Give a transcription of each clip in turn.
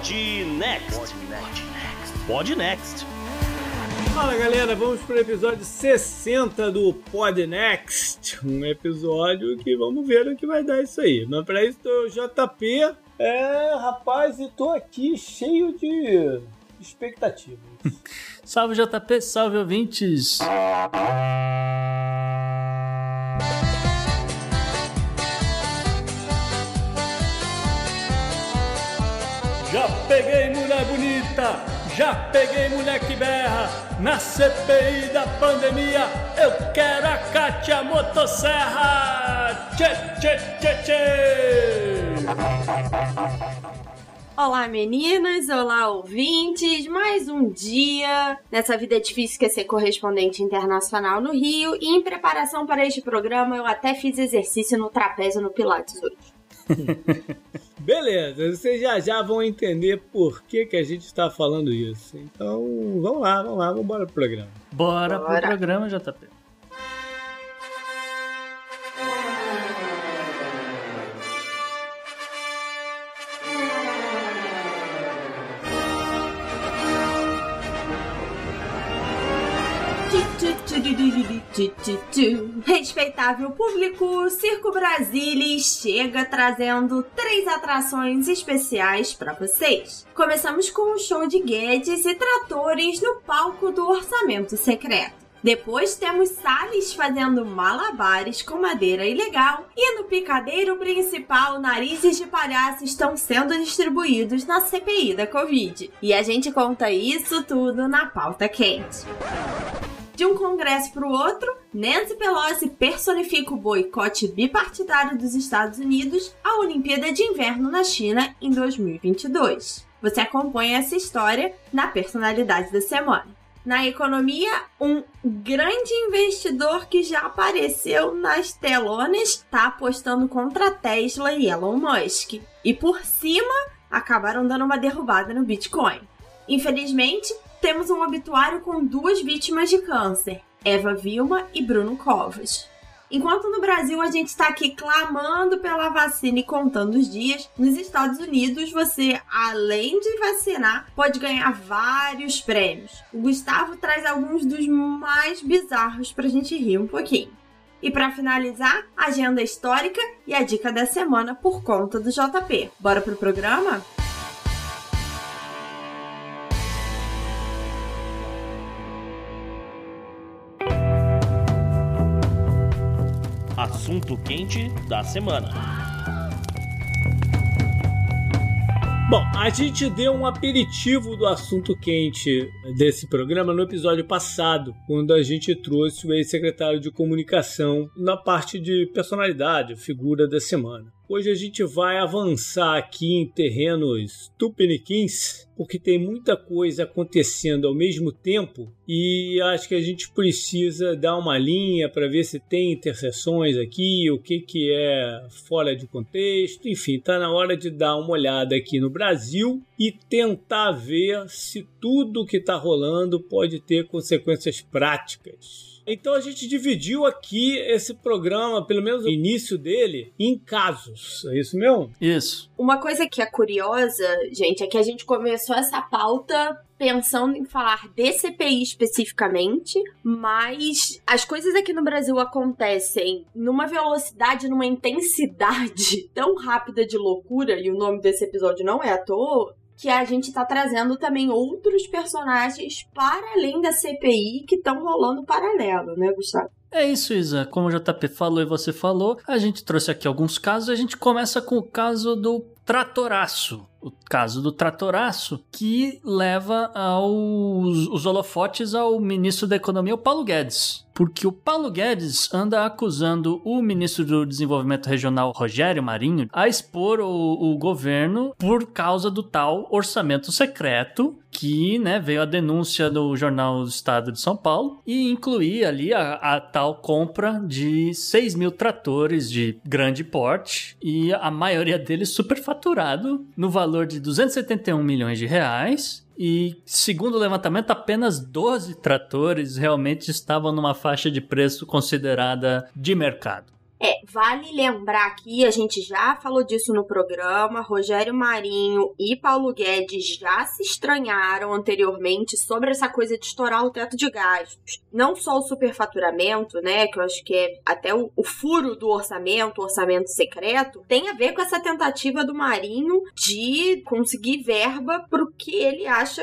Pod Next. Pod Next. Fala galera, vamos pro episódio 60 do Pod Next. Um episódio que vamos ver o que vai dar isso aí. Mas pra isso tô JP. É, rapaz, e tô aqui cheio de expectativas. Salve JP, salve ouvintes! Já peguei mulher bonita, já peguei mulher que berra. Na CPI da pandemia, eu quero a Cátia Motosserra! Tchê, tchê, tchê, tchê! Olá meninas, olá ouvintes, mais um dia nessa vida difícil que é ser correspondente internacional no Rio e em preparação para este programa eu até fiz exercício no trapézio no Pilates hoje. Beleza, vocês já já vão entender por que, que a gente está falando isso. Então, vamos lá, vamos lá, vamos embora pro programa. Bora, Bora. pro programa, JP. Respeitável público, Circo Brasilis chega trazendo três atrações especiais para vocês. Começamos com um show de Guedes e tratores no palco do Orçamento Secreto. Depois temos Salles fazendo malabares com madeira ilegal. E no picadeiro principal, narizes de palhaço estão sendo distribuídos na CPI da Covid. E a gente conta isso tudo na pauta quente. De um congresso para o outro, Nancy Pelosi personifica o boicote bipartidário dos Estados Unidos à Olimpíada de Inverno na China em 2022. Você acompanha essa história na personalidade da semana. Na economia, um grande investidor que já apareceu nas telonas está apostando contra Tesla e Elon Musk. E por cima, acabaram dando uma derrubada no Bitcoin. Infelizmente, temos um obituário com duas vítimas de câncer, Eva Vilma e Bruno Covas. Enquanto no Brasil a gente está aqui clamando pela vacina e contando os dias, nos Estados Unidos você, além de vacinar, pode ganhar vários prêmios. O Gustavo traz alguns dos mais bizarros pra gente rir um pouquinho. E para finalizar, a agenda histórica e a dica da semana por conta do JP. Bora pro programa? Assunto quente da semana. Bom, a gente deu um aperitivo do assunto quente desse programa no episódio passado, quando a gente trouxe o ex-secretário de comunicação na parte de personalidade, figura da semana. Hoje a gente vai avançar aqui em terrenos tupiniquins, porque tem muita coisa acontecendo ao mesmo tempo e acho que a gente precisa dar uma linha para ver se tem interseções aqui, o que, que é fora de contexto, enfim, está na hora de dar uma olhada aqui no Brasil e tentar ver se tudo que está rolando pode ter consequências práticas. Então a gente dividiu aqui esse programa, pelo menos o início dele, em casos. É isso mesmo? Isso. Uma coisa que é curiosa, gente, é que a gente começou essa pauta pensando em falar de CPI especificamente, mas as coisas aqui no Brasil acontecem numa velocidade, numa intensidade tão rápida de loucura, e o nome desse episódio não é à toa, que a gente tá trazendo também outros personagens para além da CPI que estão rolando paralelo, né, Gustavo? É isso, Isa. Como o JP falou e você falou, a gente trouxe aqui alguns casos. A gente começa com o caso do Tratoraço. O caso do tratoraço, que leva aos os holofotes ao ministro da Economia, o Paulo Guedes. Porque o Paulo Guedes anda acusando o ministro do Desenvolvimento Regional, Rogério Marinho, a expor o, o governo por causa do tal orçamento secreto que né, veio a denúncia do jornal do Estado de São Paulo e incluía ali a, a, tal compra de 6 mil tratores de grande porte e a maioria deles superfaturado no valor de 271 milhões de reais e, segundo o levantamento, apenas 12 tratores realmente estavam numa faixa de preço considerada de mercado. É, vale lembrar aqui, a gente já falou disso no programa, Rogério Marinho e Paulo Guedes já se estranharam anteriormente sobre essa coisa de estourar o teto de gastos. Não só o superfaturamento, né, que eu acho que é até o, o furo do orçamento, o orçamento secreto, tem a ver com essa tentativa do Marinho de conseguir verba pro que ele acha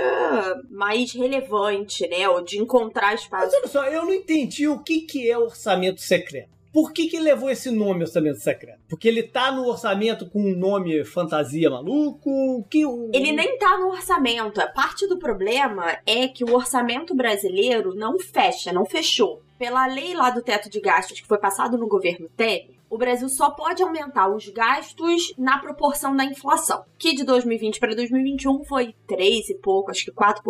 mais relevante, né, ou de encontrar espaço. Mas olha só, eu não entendi o que, que é orçamento secreto. Por que, que levou esse nome orçamento secreto? Porque ele tá no orçamento com um nome fantasia maluco? Que o... Ele nem tá no orçamento. A parte do problema é que o orçamento brasileiro não fecha, não fechou. Pela lei lá do teto de gastos que foi passado no governo Temer, o Brasil só pode aumentar os gastos na proporção da inflação, que de 2020 para 2021 foi 3 e pouco, acho que 4%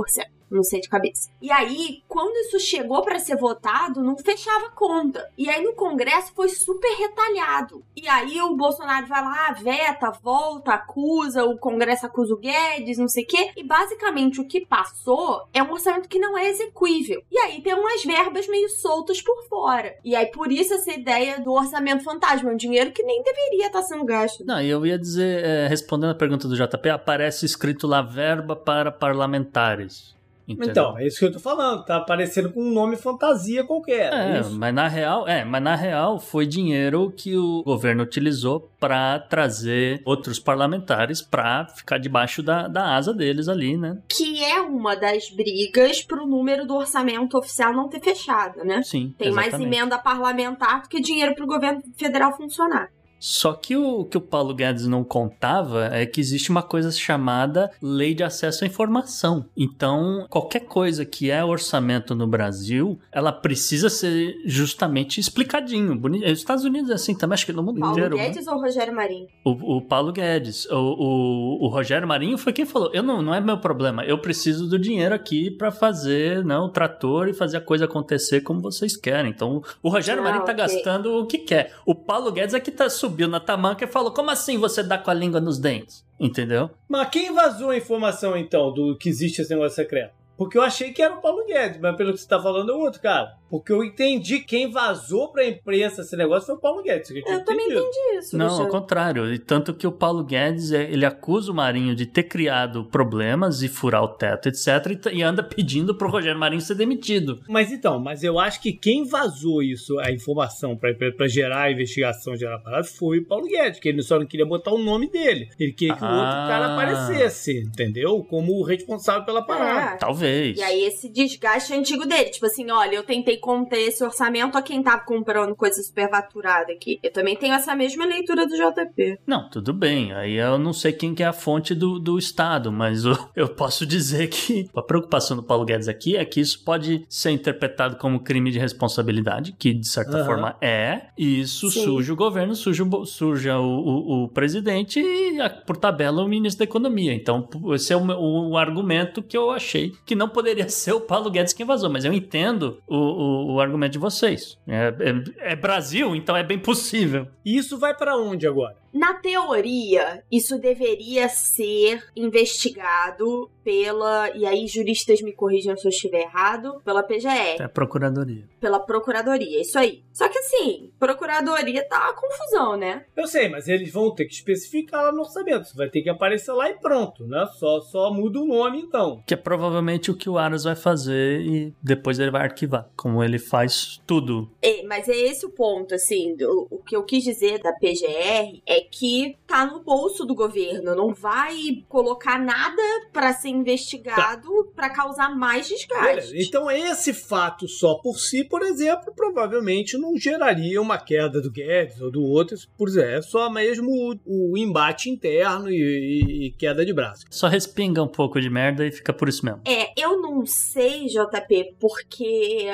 não sei de cabeça. E aí, quando isso chegou para ser votado, não fechava conta. E aí no Congresso foi super retalhado. E aí o Bolsonaro vai lá, veta, volta, acusa, o Congresso acusa o Guedes, não sei o quê. E basicamente o que passou é um orçamento que não é execuível. E aí tem umas verbas meio soltas por fora. E aí por isso essa ideia do orçamento fantasma, um dinheiro que nem deveria estar sendo gasto. Não, eu ia dizer, é, respondendo a pergunta do JP, aparece escrito lá verba para parlamentares. Entendeu? Então, é isso que eu tô falando, tá parecendo com um nome fantasia qualquer. É, é mas na real, é, mas na real foi dinheiro que o governo utilizou para trazer outros parlamentares para ficar debaixo da, da asa deles ali, né? Que é uma das brigas pro número do orçamento oficial não ter fechado, né? Sim. Tem exatamente. mais emenda parlamentar do que dinheiro pro governo federal funcionar. Só que o que o Paulo Guedes não contava é que existe uma coisa chamada Lei de Acesso à Informação. Então, qualquer coisa que é orçamento no Brasil, ela precisa ser justamente explicadinho. Os Estados Unidos é assim também, acho que no mundo Paulo inteiro. Paulo Guedes né? ou Rogério Marinho? O, o Paulo Guedes. O, o, o, Rogério Marinho foi quem falou: eu não, não é meu problema, eu preciso do dinheiro aqui para fazer né, o trator e fazer a coisa acontecer como vocês querem. Então, o Rogério ah, Marinho tá okay. gastando o que quer. O Paulo Guedes é que tá subiu na tamanca e falou: Como assim você dá com a língua nos dentes? Entendeu? Mas quem vazou a informação então do que existe esse negócio secreto? Porque eu achei que era o Paulo Guedes, mas pelo que você tá falando é outro cara. Porque eu entendi quem vazou pra imprensa esse negócio foi o Paulo Guedes. Eu, eu também entendi isso. Não, ao contrário. E tanto que o Paulo Guedes, é, ele acusa o Marinho de ter criado problemas e furar o teto, etc. E anda pedindo pro Rogério Marinho ser demitido. Mas então, mas eu acho que quem vazou isso, a informação pra, pra, gerar a investigação, gerar a parada, foi o Paulo Guedes, que ele só não queria botar o nome dele. Ele queria que ah. o outro cara aparecesse, entendeu? Como o responsável pela parada. É. Talvez. E aí esse desgaste antigo dele. Tipo assim, olha, eu tentei conter esse orçamento a quem tá comprando coisa superfaturada aqui. Eu também tenho essa mesma leitura do JP. Não, tudo bem. Aí eu não sei quem que é a fonte do, do Estado, mas eu, eu posso dizer que a preocupação do Paulo Guedes aqui é que isso pode ser interpretado como crime de responsabilidade, que de certa uhum. forma é, e isso Sim. suja o governo, suja, suja o, o, o presidente e, por tabela, o ministro da Economia. Então, esse é o, o argumento que eu achei que não poderia ser o Paulo Guedes quem vazou, mas eu entendo o, o, o argumento de vocês. É, é, é, Brasil, então é bem possível. E isso vai para onde agora? Na teoria, isso deveria ser investigado pela. E aí, juristas me corrijam se eu estiver errado. Pela PGR. É a Procuradoria. Pela Procuradoria, isso aí. Só que assim, Procuradoria tá uma confusão, né? Eu sei, mas eles vão ter que especificar lá no orçamento. Vai ter que aparecer lá e pronto, né? Só, só muda o nome então. Que é provavelmente o que o Aras vai fazer e depois ele vai arquivar. Como ele faz tudo. É, mas é esse o ponto, assim. Do, o que eu quis dizer da PGR é que tá no bolso do governo, não vai colocar nada para ser investigado Tá. pra causar mais desgaste. Beleza. Então, esse fato só por si, por exemplo, provavelmente não geraria uma queda do Guedes ou do outro, por exemplo, é só mesmo o, o embate interno e, e- e queda de braço. Só respinga um pouco de merda e fica por isso mesmo. É, eu não sei, JP, porque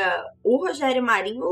o Rogério Marinho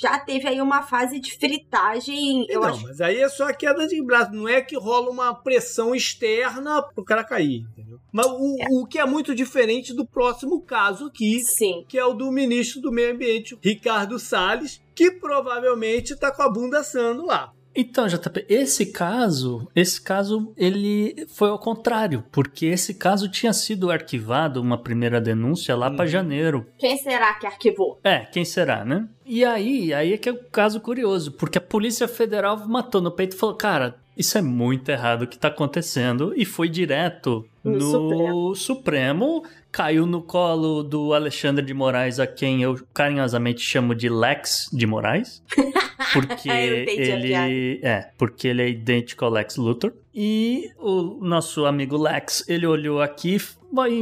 já teve aí uma fase de fritagem. Eu não, acho mas aí é só a queda de braço, não é que rola uma pressão externa pro cara cair, entendeu? Mas o, o que é muito diferente do próximo caso aqui, sim. que é o do ministro do Meio Ambiente, Ricardo Salles, que provavelmente tá com a bunda assando lá. Então, JP, esse caso, esse caso, ele foi ao contrário, porque esse caso tinha sido arquivado, uma primeira denúncia lá pra janeiro. Quem será que arquivou? É, quem será, né? E aí, aí é que é o caso curioso, porque a Polícia Federal matou no peito e falou, cara, isso é muito errado o que tá acontecendo, e foi direto No no, Supremo. Supremo. Caiu no colo do Alexandre de Moraes, a quem eu carinhosamente chamo de Lex de Moraes. Porque Eu entendi a piada. ele é, porque ele é idêntico ao Lex Luthor. E o nosso amigo Lex, ele olhou aqui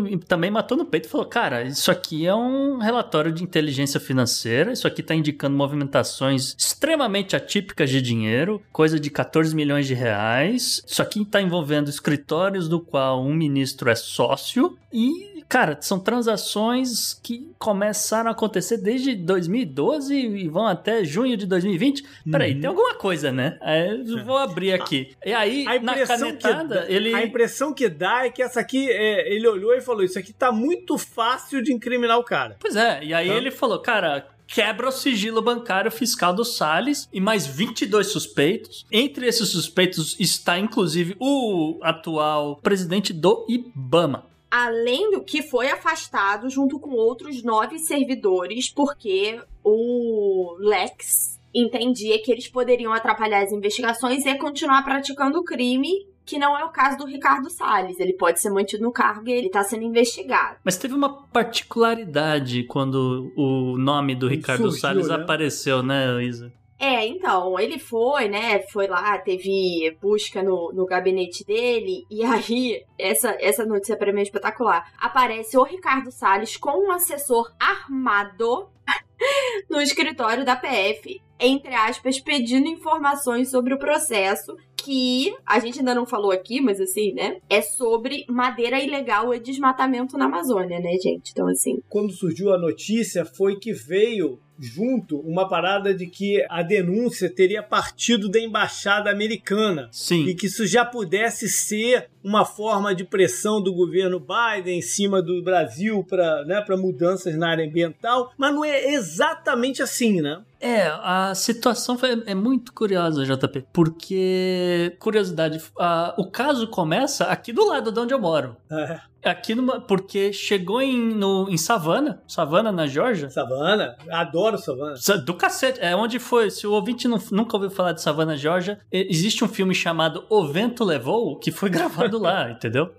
e também matou no peito e falou: Cara, isso aqui é um relatório de inteligência financeira. Isso aqui tá indicando movimentações extremamente atípicas de dinheiro, coisa de 14 milhões de reais. Isso aqui tá envolvendo escritórios do qual um ministro é sócio. E, cara, são transações que começaram a acontecer desde 2012 e vão até junho de 2020. Peraí, Uhum. tem alguma coisa, né? Aí eu vou abrir aqui. E aí, na canetada, dá, ele. a impressão que dá é que essa aqui, é, ele olhou e falou: Isso aqui tá muito fácil de incriminar o cara. Pois é, e aí Tá. ele falou, cara, quebra o sigilo bancário fiscal do Salles e mais 22 suspeitos. Entre esses suspeitos está inclusive o atual presidente do IBAMA. Além do que foi afastado junto com outros nove servidores, porque o Lex entendia que eles poderiam atrapalhar as investigações e continuar praticando o crime, que não é o caso do Ricardo Salles. Ele pode ser mantido no cargo e ele está sendo investigado. Mas teve uma particularidade quando o nome do Ricardo Surgiu, Salles né? apareceu, né, Isa? É, então, ele foi, né? Foi lá, teve busca no, no gabinete dele, e aí, essa, essa notícia pra mim é espetacular. Aparece o Ricardo Salles com um assessor armado no escritório da PF, entre aspas, pedindo informações sobre o processo que a gente ainda não falou aqui, mas assim, né? É sobre madeira ilegal e desmatamento na Amazônia, né, gente? Então, assim, Quando surgiu a notícia, foi que veio junto uma parada de que a denúncia teria partido da embaixada americana. Sim. E que isso já pudesse ser uma forma de pressão do governo Biden em cima do Brasil para né, pra mudanças na área ambiental, mas não é exatamente assim, né? É, a situação foi, é muito curiosa, JP, porque, curiosidade, a- o caso começa aqui do lado de onde eu moro. É, Aqui numa, porque chegou em, no, em Savannah, Savannah, na Georgia. Savana, adoro Savana. Sa- Do cacete, é onde foi. Se o ouvinte não- nunca ouviu falar de Savannah, Georgia, existe um filme chamado O Vento Levou, que foi gravado lá, entendeu?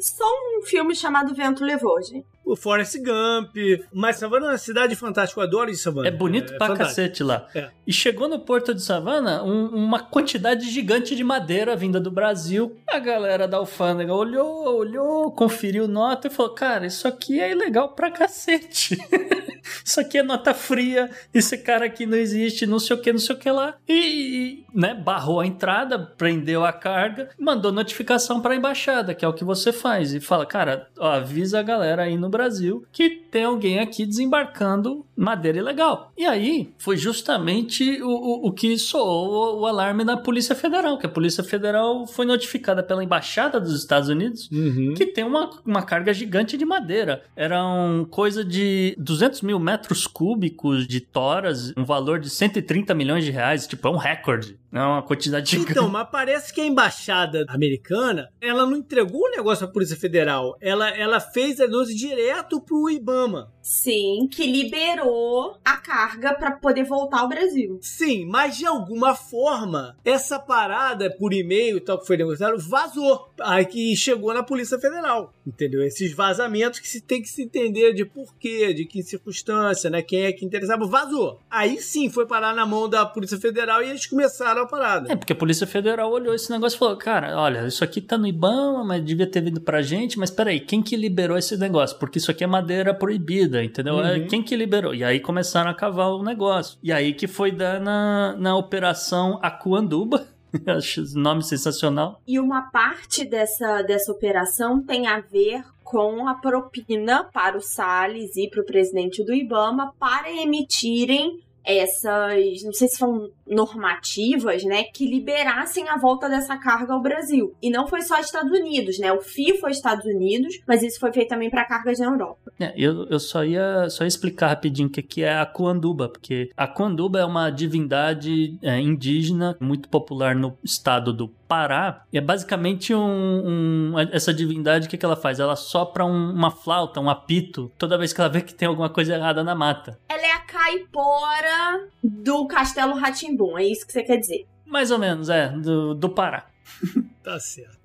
só um filme chamado Vento Levou, gente. O Forrest Gump, mas Savana é uma cidade fantástica, eu adoro de Savana. É bonito pra fantástico. cacete lá. É. E chegou no porto de Savannah um- uma quantidade gigante de madeira vinda do Brasil. A galera da alfândega olhou, olhou, conferiu nota e falou: Cara, isso aqui é ilegal pra cacete. isso aqui é nota fria, esse cara aqui não existe, não sei o que, não sei o que lá. E, e, né, barrou a entrada, prendeu a carga, mandou notificação pra embaixada, que é o que você faz. E fala: Cara, ó, avisa a galera aí no Brasil que tem alguém aqui desembarcando madeira ilegal. E aí foi justamente o, o, o que soou o, alarme da Polícia Federal, que a Polícia Federal foi notificada pela Embaixada dos Estados Unidos Uhum. que tem uma, uma carga gigante de madeira. Eram coisa de 200 mil metros cúbicos de toras, um valor de 130 milhões de reais. Tipo, é um recorde. É uma quantidade gigante. Então, mas parece que a embaixada americana, ela não entregou o negócio à Polícia Federal. Ela, ela fez a denúncia direto direto pro Ibama. Sim, que liberou a carga para poder voltar ao Brasil. Sim, mas de alguma forma, essa parada por e-mail e tal que foi negociado vazou. Aí que chegou na Polícia Federal. Entendeu? Esses vazamentos que se tem que se entender de porquê, de que circunstância, né? Quem é que interessava, vazou. Aí sim foi parar na mão da Polícia Federal e eles começaram a parada. É, porque a Polícia Federal olhou esse negócio e falou: cara, olha, isso aqui tá no Ibama, mas devia ter vindo pra gente, mas peraí, quem que liberou esse negócio? Porque isso aqui é madeira proibida, entendeu? É Uhum. quem que liberou? E aí começaram a cavar o negócio. E aí que foi dar na, na Operação Acuanduba. Acho esse nome sensacional. E uma parte dessa, dessa operação tem a ver com a propina para o Salles e para o presidente do Ibama para emitirem essas, não sei se são normativas, né, que liberassem a volta dessa carga ao Brasil. E não foi só Estados Unidos, né? O FII foi Estados Unidos, mas isso foi feito também para cargas na Europa. É, eu, eu só ia só ia explicar rapidinho o que, que é a Cuanduba, porque a Cuanduba é uma divindade é, indígena muito popular no estado do Pará. É basicamente um, um- essa divindade, o que, que ela faz? Ela sopra um- uma flauta, um apito, toda vez que ela vê que tem alguma coisa errada na mata. Ela é a caipora do Castelo Ratimbum, é isso que você quer dizer? Mais ou menos, é, do, do Pará. Tá certo.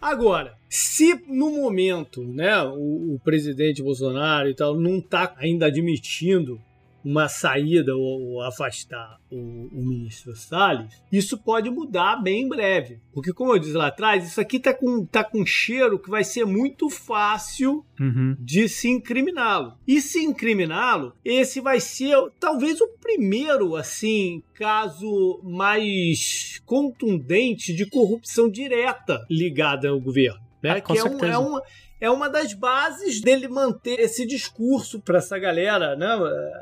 Agora, se no momento, né, o, o presidente Bolsonaro e tal não tá ainda admitindo uma saída ou, ou afastar o, o ministro Salles, isso pode mudar bem em breve. Porque, como eu disse lá atrás, isso aqui tá com, tá com cheiro que vai ser muito fácil Uhum. de se incriminá-lo. E se incriminá-lo, esse vai ser talvez o primeiro, assim, caso mais contundente de corrupção direta ligada ao governo. Né? Ah, que é, um- é uma, é uma das bases dele manter esse discurso para essa galera, né?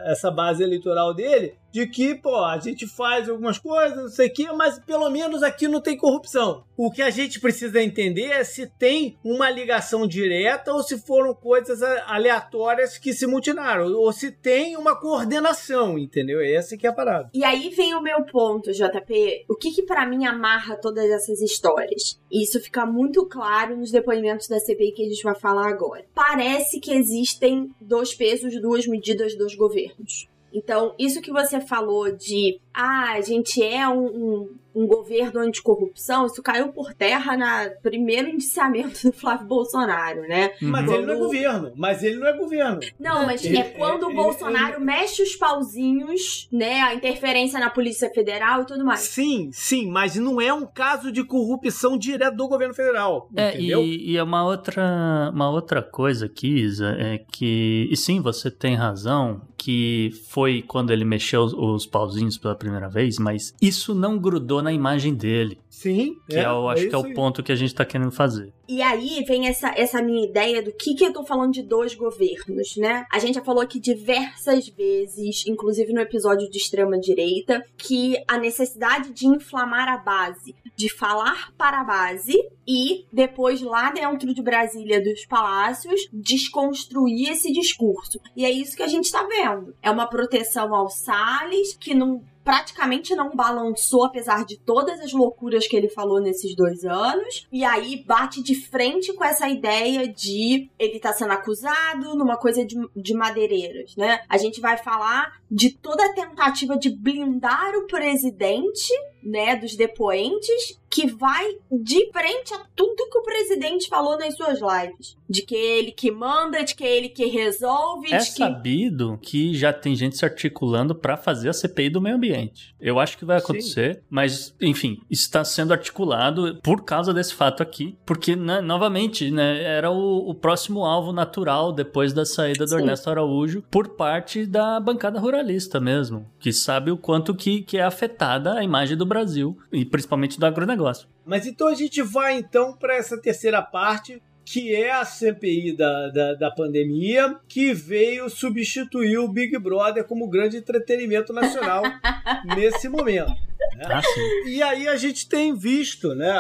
essa base eleitoral dele, de que, pô, a gente faz algumas coisas, não sei o quê, mas pelo menos aqui não tem corrupção. O que a gente precisa entender é se tem uma ligação direta ou se foram coisas aleatórias que se mutinaram, ou se tem uma coordenação, entendeu? Essa que é a parada. E aí vem o meu ponto, JP. O que que para mim amarra todas essas histórias? E Isso fica muito claro nos depoimentos da CPI que a gente vai falar agora. Parece que existem dois pesos, duas medidas dos governos. Então, isso que você falou de ah, a gente é um, um, um governo anticorrupção, isso caiu por terra na primeiro indiciamento do Flávio Bolsonaro, né? Mas Uhum. ele não é governo, mas ele não é governo. Não, mas Ele- é quando o ele- Bolsonaro mexe os pauzinhos, né? A interferência na Polícia Federal e tudo mais. Sim, sim, mas não é um caso de corrupção direta do governo federal, É, entendeu? e, e é uma outra, uma outra coisa aqui, Isa, é que, e sim, você tem razão, que foi quando ele mexeu os, os pauzinhos pela primeira vez, mas isso não grudou na imagem dele, Sim, que é, eu acho que é o aí. ponto que a gente tá querendo fazer. E aí vem essa, essa minha ideia do que, que eu tô falando de dois governos, né? A gente já falou aqui diversas vezes, inclusive no episódio de extrema-direita, que a necessidade de inflamar a base, de falar para a base e depois lá dentro de Brasília, dos palácios, desconstruir esse discurso. E é isso que a gente tá vendo. É uma proteção ao Salles, que não praticamente não balançou, apesar de todas as loucuras que ele falou nesses dois anos. E aí bate de frente com essa ideia de ele tá sendo acusado numa coisa de, de madeireiras, né? A gente vai falar de toda a tentativa de blindar o presidente, né, dos depoentes, que vai de frente a tudo que o presidente falou nas suas lives. De que é ele que manda, de que é ele que resolve, É de que sabido que já tem gente se articulando para fazer a CPI do meio ambiente. Eu acho que vai Sim. acontecer, mas, enfim, está sendo articulado por causa desse fato aqui, porque, né, novamente, né, era o, o próximo alvo natural depois da saída do Sim. Ernesto Araújo por parte da bancada ruralista mesmo, que sabe o quanto que, que é afetada a imagem do Brasil, e principalmente do agronegócio. Mas então a gente vai então para essa terceira parte, que é a CPI da, da, da pandemia, que veio substituir o Big Brother como grande entretenimento nacional nesse momento. Ah, sim. E aí a gente tem visto, né,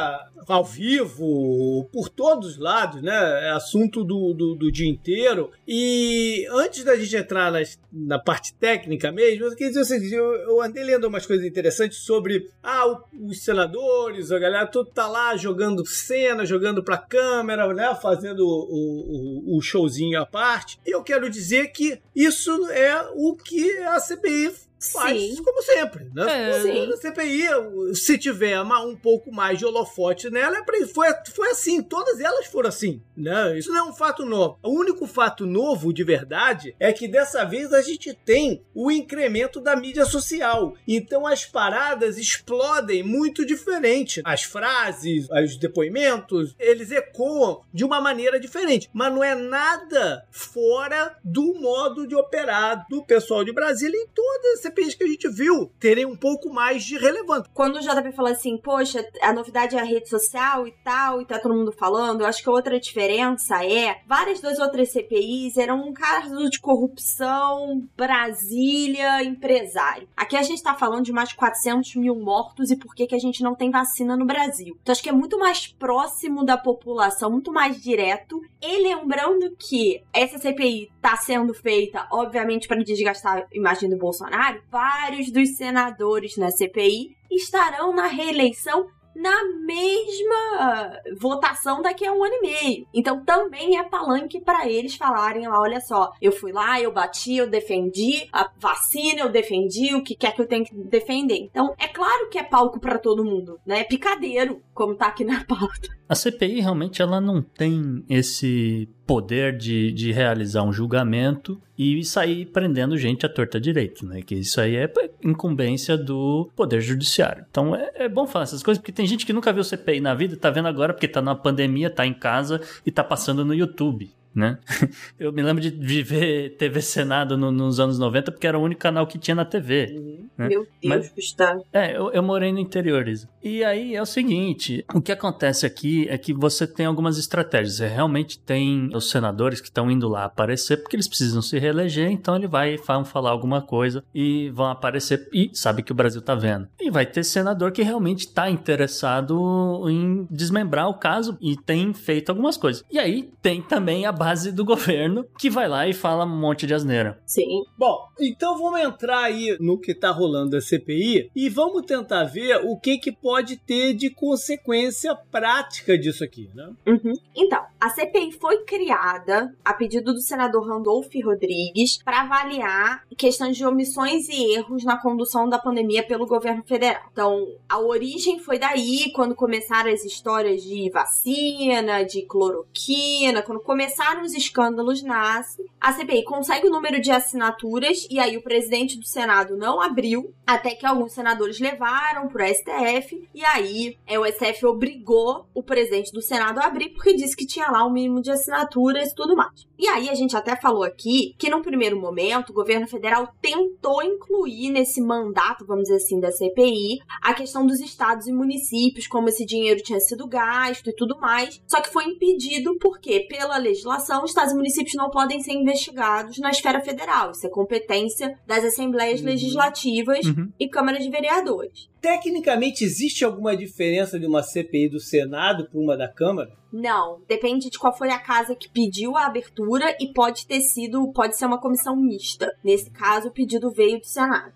ao vivo, por todos os lados, né? É assunto do, do, do dia inteiro. E antes da gente entrar nas, na parte técnica mesmo, eu queria dizer o seguinte: eu, eu andei lendo umas coisas interessantes sobre ah, o, os senadores, a galera tudo tá lá jogando cena, jogando pra câmera, né? Fazendo o, o, o showzinho à parte. Eu quero dizer que isso é o que a CPI faz Sim. como sempre, né? É. Sim. A CPI, se tiver um pouco mais de holofote nela, é foi, foi assim, todas elas foram assim, né? Isso não é um fato novo. O único fato novo, de verdade, é que dessa vez a gente tem o incremento da mídia social. Então as paradas explodem muito diferente. As frases, os depoimentos, eles ecoam de uma maneira diferente. Mas não é nada fora do modo de operar do pessoal de Brasília em todas as CPIs que a gente viu terem um pouco mais de relevância. Quando o JP fala assim, poxa, a novidade é a rede social e tal, e tá todo mundo falando, eu acho que outra diferença é, várias das outras CPIs eram um caso de corrupção, Brasília, empresário. Aqui a gente tá falando de mais de 400 mil mortos e por que que a gente não tem vacina no Brasil. Então acho que é muito mais próximo da população, muito mais direto. E lembrando que essa CPI tá sendo feita, obviamente, para desgastar a imagem do Bolsonaro, vários dos senadores na CPI estarão na reeleição na mesma votação daqui a um ano e meio. Então também é palanque para eles falarem lá, olha só, eu fui lá, eu bati, eu defendi a vacina, eu defendi o que quer que eu tenha que defender. Então é claro que é palco para todo mundo, né? É picadeiro, como tá aqui na pauta. A CPI realmente ela não tem esse poder de, de realizar um julgamento e sair prendendo gente à torta direito, né? Que isso aí é incumbência do poder judiciário. Então é, é bom falar essas coisas porque tem gente que nunca viu CPI na vida tá vendo agora porque tá na pandemia, tá em casa e tá passando no YouTube. Né? Eu me lembro de viver TV Senado no- nos anos 90 porque era o único canal que tinha na TV. né? Meu Deus, Gustavo. É, eu, eu morei no interior, Isa. E aí é o seguinte: o que acontece aqui é que você tem algumas estratégias. Você realmente tem os senadores que estão indo lá aparecer porque eles precisam se reeleger, então ele vai vão falar alguma coisa e vão aparecer e sabe que o Brasil tá vendo. E vai ter senador que realmente tá interessado em desmembrar o caso e tem feito algumas coisas. E aí tem também a base do governo que vai lá e fala um monte de asneira. Sim. Bom, então vamos entrar aí no que tá rolando da CPI e vamos tentar ver o que que pode ter de consequência prática disso aqui, né? Uhum. Então, a CPI foi criada a pedido do senador Randolph Rodrigues para avaliar questões de omissões e erros na condução da pandemia pelo governo federal. Então, a origem foi daí, quando começaram as histórias de vacina, de cloroquina, quando começaram os escândalos nasce. A CPI consegue o número de assinaturas e aí o presidente do Senado não abriu, até que alguns senadores levaram pro STF e aí é, o STF obrigou o presidente do Senado a abrir porque disse que tinha lá o mínimo de assinaturas e tudo mais. E aí a gente até falou aqui que num primeiro momento o governo federal tentou incluir nesse mandato, vamos dizer assim, da CPI, a questão dos estados e municípios, como esse dinheiro tinha sido gasto e tudo mais. Só que foi impedido porque, pela legislação, estados e municípios não podem ser investigados na esfera federal. Isso é competência das assembleias legislativas Uhum. e câmaras de vereadores. Tecnicamente, existe alguma diferença de uma CPI do Senado para uma da Câmara? Não, depende de qual foi a casa que pediu a abertura e pode ter sido, pode ser uma comissão mista. Nesse caso, o pedido veio do Senado.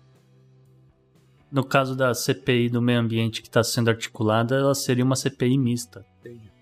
No caso da CPI do meio ambiente que está sendo articulada, ela seria uma CPI mista.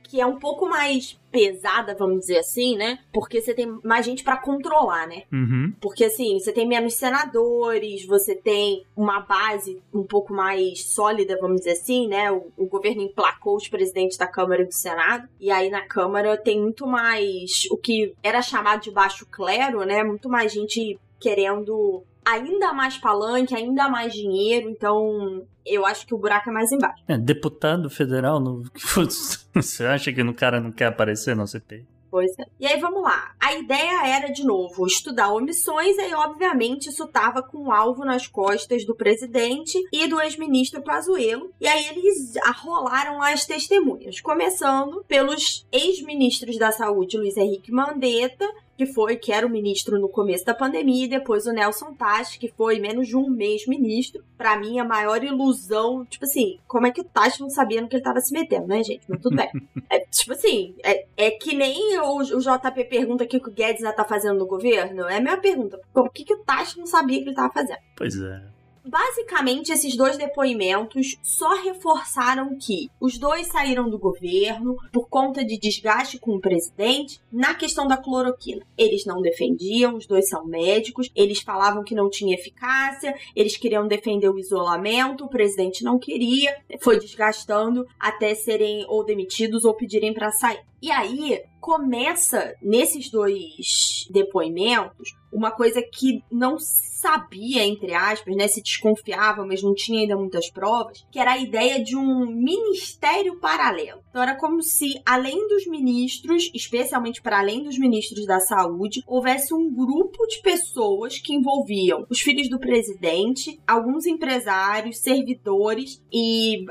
Que é um pouco mais pesada, vamos dizer assim, né? Porque você tem mais gente pra controlar, né? Uhum. Porque assim, você tem menos senadores, você tem uma base um pouco mais sólida, vamos dizer assim, né? O, o governo emplacou os presidentes da Câmara e do Senado, e aí na Câmara tem muito mais o que era chamado de baixo clero, né? Muito mais gente querendo ainda mais palanque, ainda mais dinheiro, então eu acho que o buraco é mais embaixo. É, deputado federal, no... você acha que o cara não quer aparecer na CPI? Pois é. E aí vamos lá. A ideia era, de novo, estudar omissões, e aí, obviamente, isso tava com um alvo nas costas do presidente e do ex-ministro Pazuello. E aí eles arrolaram as testemunhas, começando pelos ex-ministros da Saúde, Luiz Henrique Mandetta, que foi, que era o ministro no começo da pandemia, e depois o Nelson Tati, que foi menos de um mês ministro. Para mim, a maior ilusão, tipo assim, como é que o Tati não sabia no que ele tava se metendo, né, gente? Mas tudo bem. É, tipo assim, é, é que nem o, o JP pergunta o que o Guedes já tá fazendo no governo. É a minha pergunta. O que, que o Tati não sabia que ele tava fazendo? Pois é. Basicamente, esses dois depoimentos só reforçaram que os dois saíram do governo por conta de desgaste com o presidente na questão da cloroquina. Eles não defendiam, os dois são médicos, eles falavam que não tinha eficácia, eles queriam defender o isolamento, o presidente não queria, foi desgastando até serem ou demitidos ou pedirem para sair. E aí começa nesses dois depoimentos uma coisa que não sabia, entre aspas, né? Se desconfiava, mas não tinha ainda muitas provas, que era a ideia de um ministério paralelo. Então era como se, além dos ministros, especialmente para além dos ministros da saúde, houvesse um grupo de pessoas que envolviam os filhos do presidente, alguns empresários, servidores e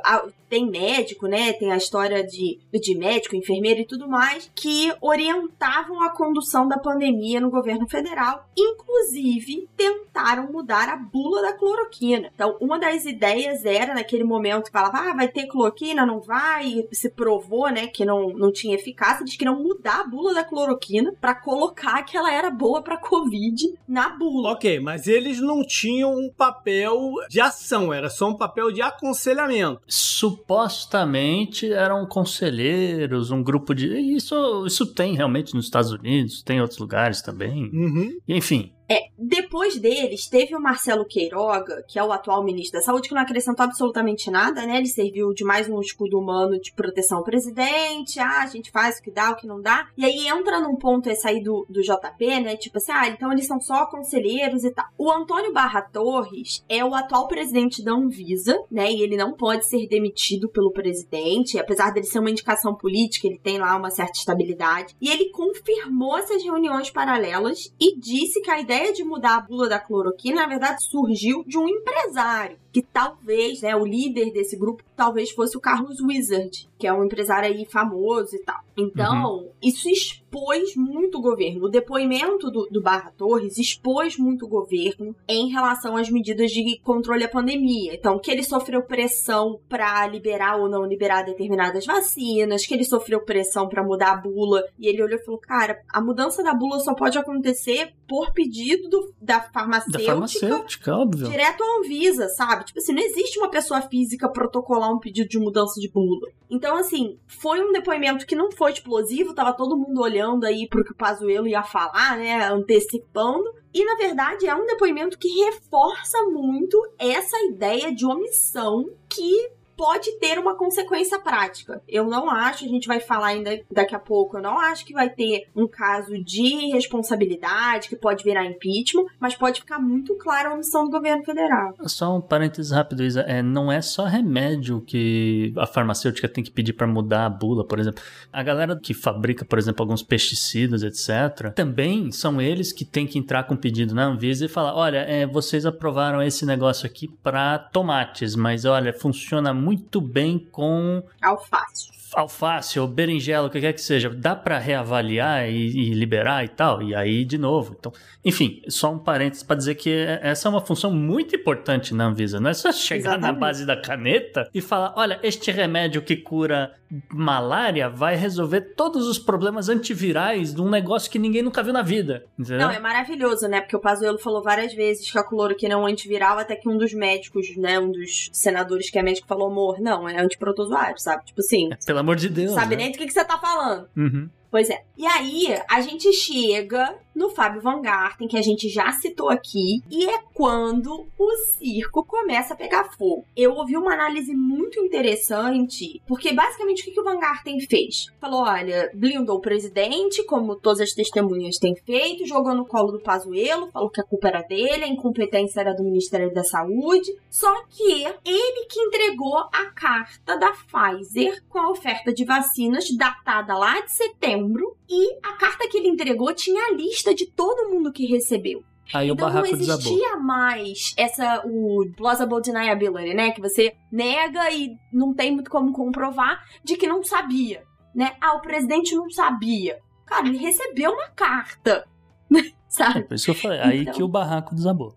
tem médico, né? Tem a história de, de médico, enfermeiro e tudo mais, que orientavam a condução da pandemia no governo federal, inclusive tentaram mudar a bula da cloroquina. Então, uma das ideias era, naquele momento, falava, ah, vai ter cloroquina, não vai, se provou, né, que não, não tinha eficácia, eles queriam mudar a bula da cloroquina para colocar que ela era boa para Covid na bula. Ok, mas eles não tinham um papel de ação, era só um papel de aconselhamento. Supostamente eram conselheiros, um grupo de. Isso, isso tem realmente nos Estados Unidos, tem em outros lugares também. Uhum. Enfim, é, depois deles, teve o Marcelo Queiroga, que é o atual ministro da Saúde, que não acrescentou absolutamente nada, né? Ele serviu de mais um escudo humano de proteção ao presidente. Ah, a gente faz o que dá, o que não dá. E aí entra num ponto esse aí do, do JP, né? Tipo assim, ah, então eles são só conselheiros e tal. O Antônio Barra Torres é o atual presidente da Anvisa, né? E ele não pode ser demitido pelo presidente. Apesar dele ser uma indicação política, ele tem lá uma certa estabilidade. E ele confirmou essas reuniões paralelas e disse que a ideia ideia de mudar a bula da cloroquina, na verdade, surgiu de um empresário que talvez, né, o líder desse grupo talvez fosse o Carlos Wizard, que é um empresário aí famoso e tal. Então, uhum. isso expôs muito o governo. O depoimento do, do, Barra Torres expôs muito o governo em relação às medidas de controle à pandemia. Então, que ele sofreu pressão para liberar ou não liberar determinadas vacinas, que ele sofreu pressão para mudar a bula, e ele olhou e falou: "Cara, a mudança da bula só pode acontecer por pedido do, da farmacêutica, da farmacêutica, óbvio. direto à Anvisa, sabe? Tipo assim, não existe uma pessoa física protocolar um pedido de mudança de bula. Então, assim, foi um depoimento que não foi explosivo, tava todo mundo olhando aí pro que o Pazuello ia falar, né? Antecipando. E, na verdade, é um depoimento que reforça muito essa ideia de omissão que pode ter uma consequência prática. Eu não acho, a gente vai falar ainda daqui a pouco, eu não acho que vai ter um caso de responsabilidade que pode virar impeachment, mas pode ficar muito clara a omissão do governo federal. Só um parênteses rápido, Isa. É, não é só remédio que a farmacêutica tem que pedir para mudar a bula, por exemplo. A galera que fabrica, por exemplo, alguns pesticidas, etc., também são eles que têm que entrar com pedido na Anvisa e falar: olha, é, vocês aprovaram esse negócio aqui para tomates, mas olha, funciona muito muito bem com alface alface ou berinjela, o que quer que seja, dá para reavaliar e, e, liberar e tal, e aí de novo. Então, enfim, só um parênteses para dizer que essa é uma função muito importante na Anvisa. Não é só chegar Exatamente. na base da caneta e falar: olha, este remédio que cura malária vai resolver todos os problemas antivirais de um negócio que ninguém nunca viu na vida. Entendeu? Não, é maravilhoso, né? Porque o Pazuello falou várias vezes que a cloroquina é um antiviral, até que um dos médicos, né, um dos senadores que é médico falou, amor, não, é antiprotozoário, sabe? Tipo assim. É, pelo amor de Deus. Sabe né? nem do que, que você tá falando. Uhum. Pois é. E aí, a gente chega no Fábio Van Garten, que a gente já citou aqui, e é quando o circo começa a pegar fogo. Eu ouvi uma análise muito interessante, porque basicamente o que, que o Van Garten fez? Falou: olha, blindou o presidente, como todas as testemunhas têm feito, jogou no colo do Pazuello, falou que a culpa era dele, a incompetência era do Ministério da Saúde. Só que ele que entregou a carta da Pfizer com a oferta de vacinas datada lá de setembro, e a carta que ele entregou tinha a lista lista de todo mundo que recebeu. Aí então o barraco não existia desabou. mais essa o plausible deniability, né, que você nega e não tem muito como comprovar de que não sabia, né? Ah, o presidente não sabia. Cara, ele recebeu uma carta Sabe? É por isso que eu falei, aí Então- que o barraco desabou.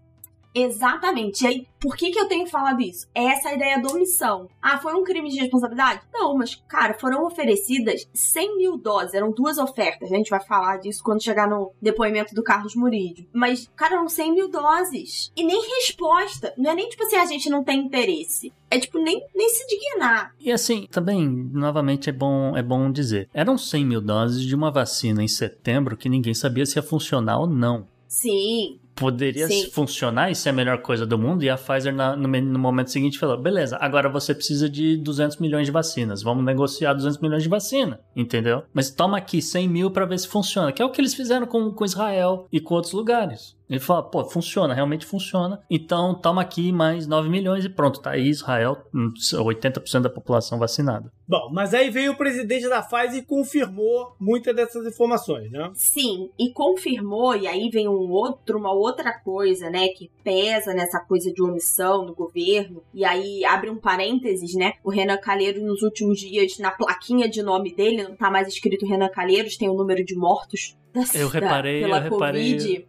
Exatamente. E aí, por que, que eu tenho falado isso? É essa ideia da omissão. Ah, foi um crime de responsabilidade? Não, mas, cara, foram oferecidas 100 mil doses. Eram duas ofertas. A gente vai falar disso quando chegar no depoimento do Carlos Murídio. Mas, cara, eram 100 mil doses. E nem resposta. Não é nem tipo assim, a gente não tem interesse. É tipo, nem, nem se dignar. E assim, também, novamente é bom, é bom dizer, eram 100 mil doses de uma vacina em setembro que ninguém sabia se ia funcionar ou não. Sim, Poderia Sim. funcionar e ser a melhor coisa do mundo, e a Pfizer na- no, no momento seguinte falou: beleza, agora você precisa de 200 milhões de vacinas, vamos negociar 200 milhões de vacina, entendeu? Mas toma aqui 100 mil pra ver se funciona, que é o que eles fizeram com, com Israel e com outros lugares. Ele fala, pô, funciona, realmente funciona. Então toma aqui mais 9 milhões e pronto, tá aí Israel, hum, 80% da população vacinada. Bom, mas aí veio o presidente da Pfizer e confirmou muitas dessas informações, né? Sim, e confirmou, e aí vem um outro, uma outra coisa, né, que pesa nessa coisa de omissão do governo, e aí abre um parênteses, né, o Renan Calheiros nos últimos dias, na plaquinha de nome dele, não tá mais escrito Renan Calheiros, tem o número de mortos da, Eu da- reparei, pela eu reparei. Covid.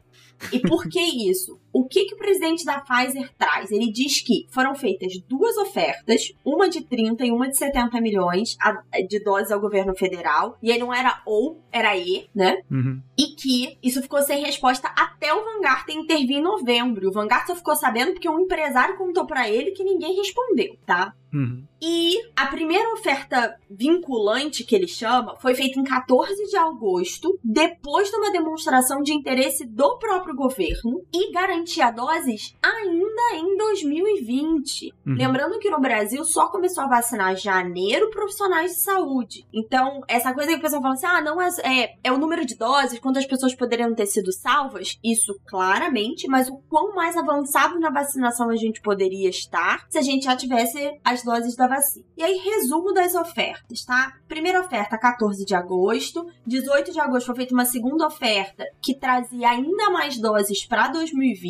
E por que isso? O que, que o presidente da Pfizer traz? Ele diz que foram feitas duas ofertas, uma de 30 e uma de 70 milhões de doses ao governo federal. E aí não era ou, era e, né? Uhum. E que isso ficou sem resposta até o Vanguard intervir em novembro. O Vanguard só ficou sabendo porque um empresário contou pra ele que ninguém respondeu, tá? Uhum. E a primeira oferta vinculante que ele chama foi feita em 14 de agosto, depois de uma demonstração de interesse do próprio governo e garantia doses ainda em 2020. Uhum. Lembrando que no Brasil só começou a vacinar janeiro profissionais de saúde. Então, essa coisa que o pessoal fala assim: ah, não é, é, é o número de doses, quantas pessoas poderiam ter sido salvas, isso claramente, mas o quão mais avançado na vacinação a gente poderia estar se a gente já tivesse as doses da vacina. E aí, resumo das ofertas, tá? Primeira oferta, 14 de agosto. 18 de agosto foi feita uma segunda oferta que trazia ainda mais doses para 2020.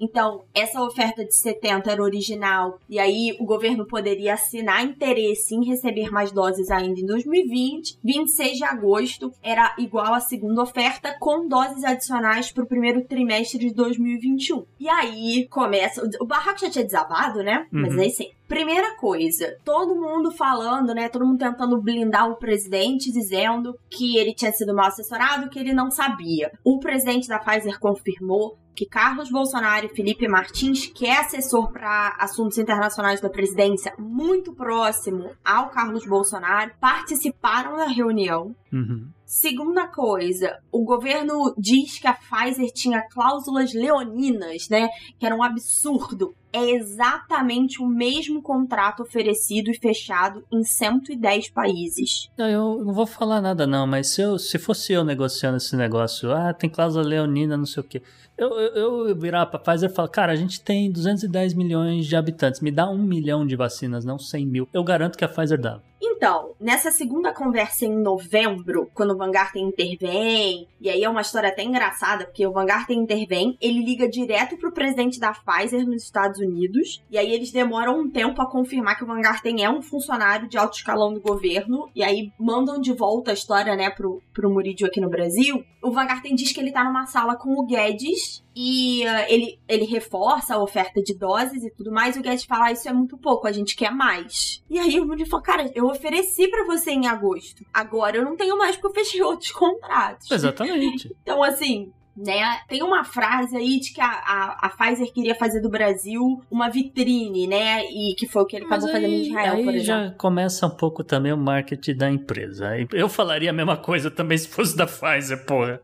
Então, essa oferta de 70 era original, e aí o governo poderia assinar interesse em receber mais doses ainda em 2020. 26 de agosto era igual à segunda oferta, com doses adicionais para o primeiro trimestre de 2021. E aí começa. O barraco já tinha desabado, né? Mas Uhum. aí sim. Primeira coisa, todo mundo falando, né? Todo mundo tentando blindar o presidente, dizendo que ele tinha sido mal assessorado, que ele não sabia. O presidente da Pfizer confirmou que Carlos Bolsonaro e Felipe Martins, que é assessor para assuntos internacionais da presidência, muito próximo ao Carlos Bolsonaro, participaram da reunião. Uhum. Segunda coisa, o governo diz que a Pfizer tinha cláusulas leoninas, né? Que era um absurdo. É exatamente o mesmo contrato oferecido e fechado em 110 países. Não, eu não vou falar nada não, mas se, eu, se fosse eu negociando esse negócio, ah, tem cláusula leonina, não sei o quê. Eu, eu, eu virar pra Pfizer e falar, cara, a gente tem 210 milhões de habitantes, me dá um milhão de vacinas, não 100 mil. Eu garanto que a Pfizer dá. Então, nessa segunda conversa em novembro, quando o Van intervém, e aí é uma história até engraçada, porque o Van Garten intervém, ele liga direto pro presidente da Pfizer nos Estados Unidos, e aí eles demoram um tempo a confirmar que o Van Garten é um funcionário de alto escalão do governo, e aí mandam de volta a história, né, pro, pro aqui no Brasil. O Van Garten diz que ele tá numa sala com o Guedes, e ah, ele, ele reforça a oferta de doses e tudo mais, e o Guedes fala, ah, isso é muito pouco, a gente quer mais. E aí o Muridio fala, cara, eu ofereci pra você em agosto, agora eu não tenho mais porque eu fechei outros contratos. Exatamente. Então, assim, né? Tem uma frase aí de que a, a, a Pfizer queria fazer do Brasil uma vitrine, né? E que foi o que ele Mas acabou fazendo em aí, Israel, aí por exemplo. já começa um pouco também o marketing da empresa. Eu falaria a mesma coisa também se fosse da Pfizer, porra.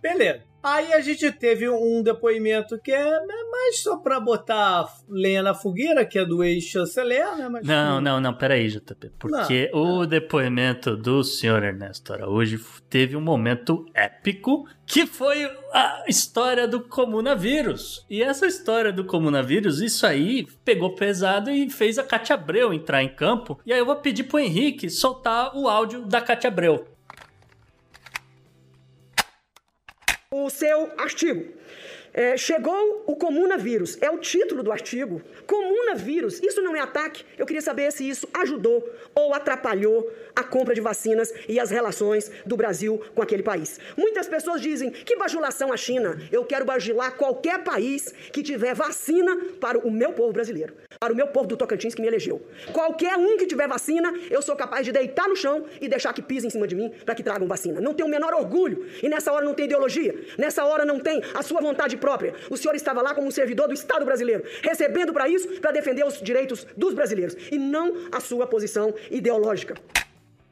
Beleza. Aí a gente teve um depoimento que é mais só pra botar lenha na fogueira, que é do ex-chanceler, né? Mas, Não, não, não, peraí, JP. Porque o depoimento do senhor Ernesto Araújo teve um momento épico que foi a história do comunavírus. E essa história do comunavírus, isso aí pegou pesado e fez a Cátia Abreu entrar em campo. E aí eu vou pedir pro Henrique soltar o áudio da Cátia Abreu. O seu artigo. É, chegou o comunavírus, é o título do artigo. Comunavírus, isso não é ataque. Eu queria saber se isso ajudou ou atrapalhou a compra de vacinas e as relações do Brasil com aquele país. Muitas pessoas dizem que bajulação a China. Eu quero bajular qualquer país que tiver vacina para o meu povo brasileiro, para o meu povo do Tocantins que me elegeu. Qualquer um que tiver vacina, eu sou capaz de deitar no chão e deixar que pise em cima de mim para que tragam vacina. Não tenho o menor orgulho e nessa hora não tem ideologia, nessa hora não tem a sua vontade própria. O senhor estava lá como um servidor do Estado brasileiro, recebendo para isso, para defender os direitos dos brasileiros e não a sua posição ideológica.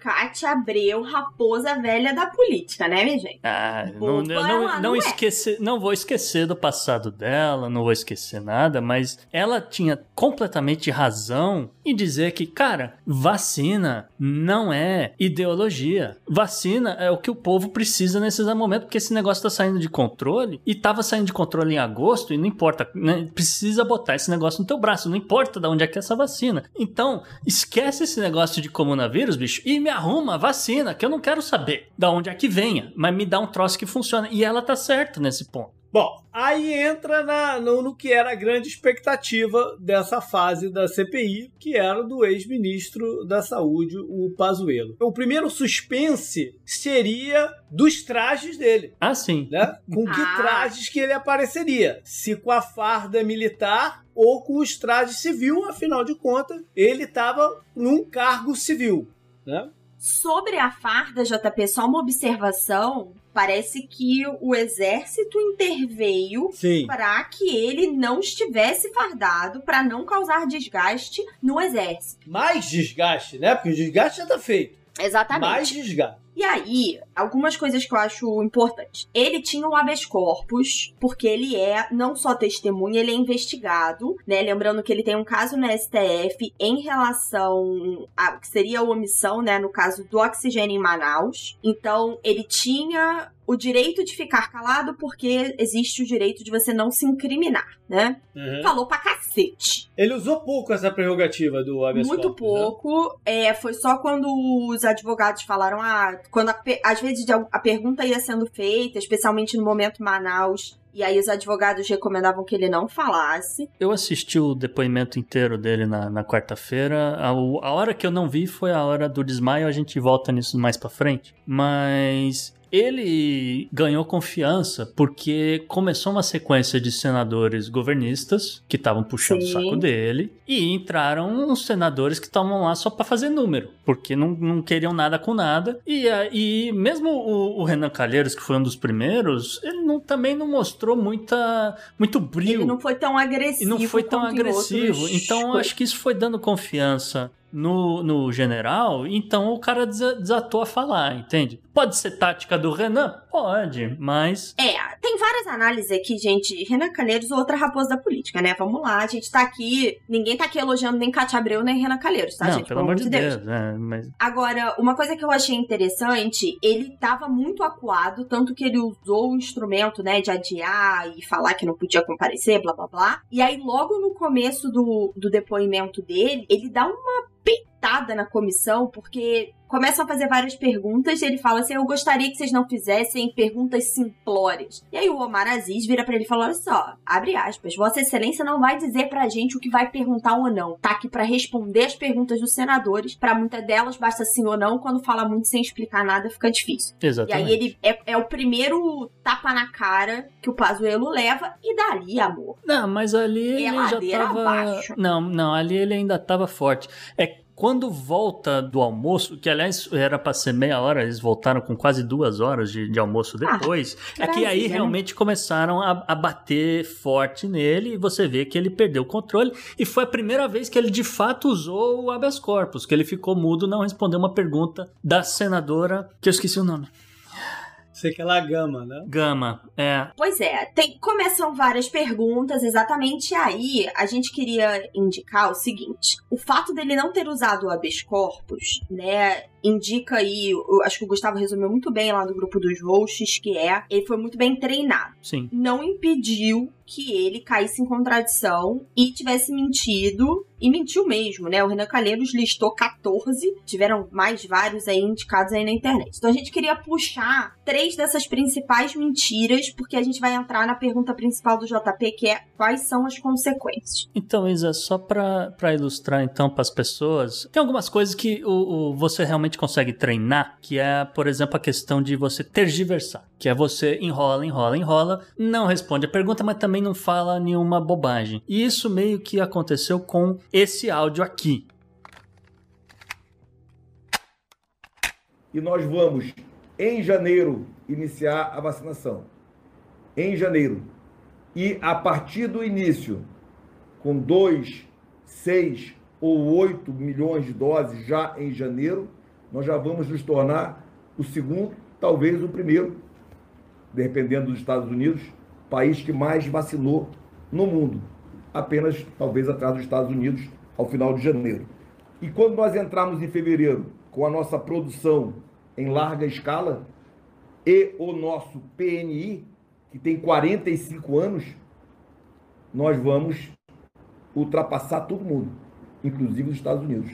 Cátia Abreu, raposa velha da política, né, minha gente? Ah, não, não, não, não, é. esquecer, não vou esquecer do passado dela, não vou esquecer nada, mas ela tinha completamente razão em dizer que, cara, vacina não é ideologia. Vacina é o que o povo precisa nesse momento, porque esse negócio tá saindo de controle e tava saindo de controle em agosto e não importa, né, precisa botar esse negócio no teu braço, não importa de onde é que é essa vacina. Então, esquece esse negócio de coronavírus, bicho, e me arruma vacina, que eu não quero saber da onde é que venha, mas me dá um troço que funciona. E ela tá certa nesse ponto. Bom, aí entra na, no, no, que era a grande expectativa dessa fase da CPI, que era do ex-ministro da Saúde, o Pazuello. O primeiro suspense seria dos trajes dele. Ah, sim. Né? Com que ah. trajes que ele apareceria? Se com a farda militar ou com os trajes civil, afinal de contas, ele estava num cargo civil. Né? Sobre a farda, JP, só uma observação. Parece que o exército interveio para que ele não estivesse fardado, para não causar desgaste no exército. Mais desgaste, né? Porque o desgaste já tá feito. Exatamente. Mais desgaste. E aí, algumas coisas que eu acho importantes. Ele tinha um habeas corpus, porque ele é não só testemunha, ele é investigado, né? Lembrando que ele tem um caso na STF em relação a que seria a omissão, né, no caso do oxigênio em Manaus. Então, ele tinha o direito de ficar calado porque existe o direito de você não se incriminar, né? Uhum. Falou pra cacete. Ele usou pouco essa prerrogativa do habeas Muito corpus, né? pouco. Né? É, foi só quando os advogados falaram, ah, quando a, às vezes a pergunta ia sendo feita, especialmente no momento Manaus, e aí os advogados recomendavam que ele não falasse. Eu assisti o depoimento inteiro dele na, na quarta-feira. A, a, hora que eu não vi foi a hora do desmaio, a gente volta nisso mais pra frente. Mas ele ganhou confiança porque começou uma sequência de senadores governistas que estavam puxando Sim. o saco dele e entraram uns senadores que estavam lá só para fazer número, porque não, não queriam nada com nada. E, e mesmo o, o, Renan Calheiros, que foi um dos primeiros, ele não, também não mostrou muita, muito brilho. Ele não foi tão agressivo. E não foi tão agressivo. Então, acho que isso foi dando confiança no, no general, então o cara desatou a falar, entende? Pode ser tática do Renan? Pode, mas. É, tem várias análises aqui, gente. Renan Calheiros, outra raposa da política, né? Vamos lá, a gente tá aqui. Ninguém tá aqui elogiando nem Cátia Abreu nem Renan Calheiros, tá, Não, gente? Pelo, amor de Deus. Deus. É, mas... Agora, uma coisa que eu achei interessante, ele tava muito acuado, tanto que ele usou o instrumento, né, de adiar e falar que não podia comparecer, blá blá blá. E aí, logo no começo do, do depoimento dele, ele dá uma pitada na comissão, porque começam a fazer várias perguntas e ele fala assim: Eu gostaria que vocês não fizessem perguntas simplórias. E aí o Omar Aziz vira para ele e fala: Olha só, abre aspas, Vossa Excelência não vai dizer pra gente o que vai perguntar ou não. Tá aqui para responder as perguntas dos senadores. Para muitas delas, basta sim ou não. Quando fala muito sem explicar nada, fica difícil. Exatamente. E aí ele é, é o primeiro tapa na cara que o Pazuello leva e dali, amor. Não, mas ali é ele já tava. Abaixo. Não, não, ali ele ainda tava forte. É quando volta do almoço, que aliás era para ser meia hora, eles voltaram com quase duas horas de, de almoço ah, depois, ah, é que aí né? realmente começaram a, a, bater forte nele e você vê que ele perdeu o controle. E foi a primeira vez que ele de fato usou o habeas corpus, que ele ficou mudo, não respondeu uma pergunta da senadora, que eu esqueci o nome. Sei que ela gama, né? Gama, é. Pois é, tem, começam várias perguntas, exatamente aí a gente queria indicar o seguinte: o fato dele não ter usado o habeas corpus, né, indica aí, acho que o Gustavo resumiu muito bem lá no grupo dos hosts, que é, ele foi muito bem treinado. Sim. Não impediu que ele caísse em contradição e tivesse mentido e mentiu mesmo, né? O Renan Calheiros listou 14, tiveram mais vários aí indicados aí na internet. Então a gente queria puxar três dessas principais mentiras, porque a gente vai entrar na pergunta principal do JP, que é quais são as consequências. Então, Isa, só para ilustrar então para as pessoas, tem algumas coisas que o, o, você realmente consegue treinar, que é, por exemplo, a questão de você tergiversar, que é você enrola, enrola, enrola, não responde a pergunta, mas também não fala nenhuma bobagem. E isso meio que aconteceu com esse áudio aqui. E nós vamos, em janeiro, iniciar a vacinação. Em janeiro. E a partir do início, com 2, 6 ou 8 milhões de doses já em janeiro, nós já vamos nos tornar o segundo, talvez o primeiro, dependendo dos Estados Unidos, país que mais vacinou no mundo apenas talvez atrás dos Estados Unidos ao final de janeiro. E quando nós entrarmos em fevereiro com a nossa produção em larga escala e o nosso PNI, que tem 45 anos, nós vamos ultrapassar todo mundo, inclusive os Estados Unidos.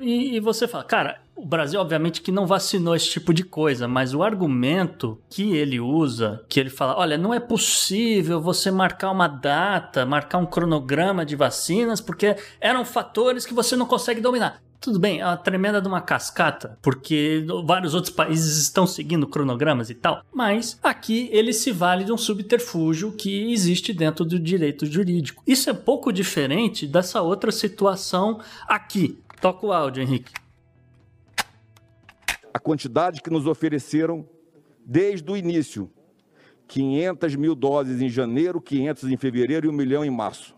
E, e, você fala, cara, o Brasil, obviamente, que não vacinou esse tipo de coisa, mas o argumento que ele usa, que ele fala: olha, não é possível você marcar uma data, marcar um cronograma de vacinas, porque eram fatores que você não consegue dominar. Tudo bem, é uma tremenda de uma cascata, porque vários outros países estão seguindo cronogramas e tal, mas aqui ele se vale de um subterfúgio que existe dentro do direito jurídico. Isso é pouco diferente dessa outra situação aqui. Toca o áudio, Henrique. A quantidade que nos ofereceram desde o início: 500 mil doses em janeiro, 500 em fevereiro e 1 milhão em março.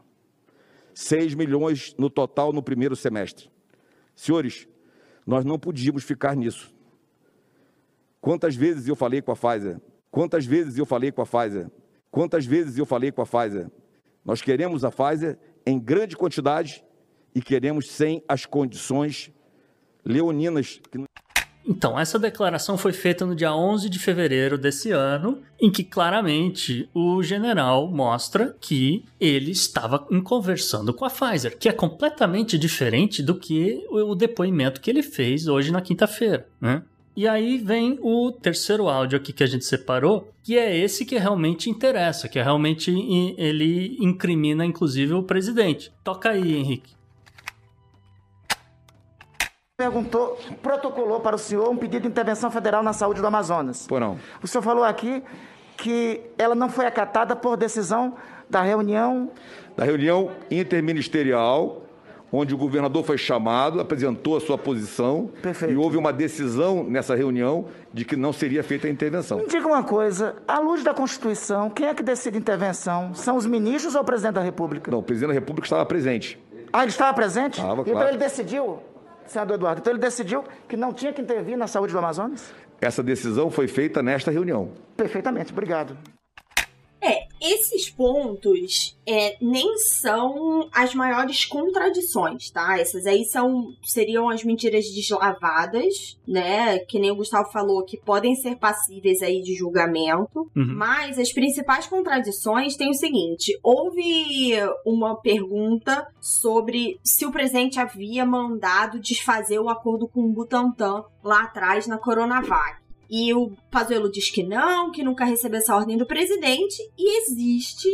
6 milhões no total no primeiro semestre. Senhores, nós não podíamos ficar nisso. Quantas vezes eu falei com a Pfizer? Quantas vezes eu falei com a Pfizer? Quantas vezes eu falei com a Pfizer? Nós queremos a Pfizer em grande quantidade e queremos sem as condições leoninas. Então, essa declaração foi feita no dia 11 de fevereiro desse ano, em que claramente o general mostra que ele estava conversando com a Pfizer, que é completamente diferente do que o depoimento que ele fez hoje na quinta-feira, né? E aí vem o terceiro áudio aqui que a gente separou, que é esse que realmente interessa, que é realmente ele incrimina inclusive o presidente. Toca aí, Henrique perguntou, protocolou para o senhor um pedido de intervenção federal na saúde do Amazonas. Por não. O senhor falou aqui que ela não foi acatada por decisão da reunião. Da reunião interministerial, onde o governador foi chamado, apresentou a sua posição Perfeito. e houve uma decisão nessa reunião de que não seria feita a intervenção. Me diga uma coisa, à luz da Constituição, quem é que decide intervenção? São os ministros ou o presidente da República? Não, o presidente da República estava presente. Ah, ele estava presente? Estava, então claro. ele decidiu senador Eduardo. Então ele decidiu que não tinha que intervir na saúde do Amazonas? Essa decisão foi feita nesta reunião. Perfeitamente, obrigado. Esses pontos é, nem são as maiores contradições, tá? Essas aí são seriam as mentiras deslavadas, né? Que nem o Gustavo falou, que podem ser passíveis aí de julgamento. Uhum. Mas as principais contradições têm o seguinte: houve uma pergunta sobre se o presidente havia mandado desfazer o acordo com o Butantan lá atrás na Coronavac. E o Pazuello diz que não, que nunca recebeu essa ordem do presidente. E existe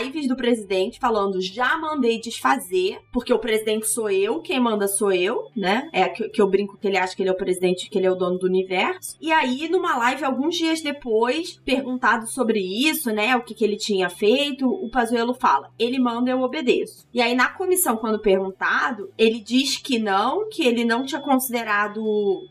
lives do presidente falando: já mandei desfazer, porque o presidente sou eu, quem manda sou eu, né? É que, que eu brinco que ele acha que ele é o presidente, que ele é o dono do universo. E aí, numa live, alguns dias depois, perguntado sobre isso, né? O que, que ele tinha feito, o Pazuello fala: ele manda, eu obedeço. E aí, na comissão, quando perguntado, ele diz que não, que ele não tinha considerado,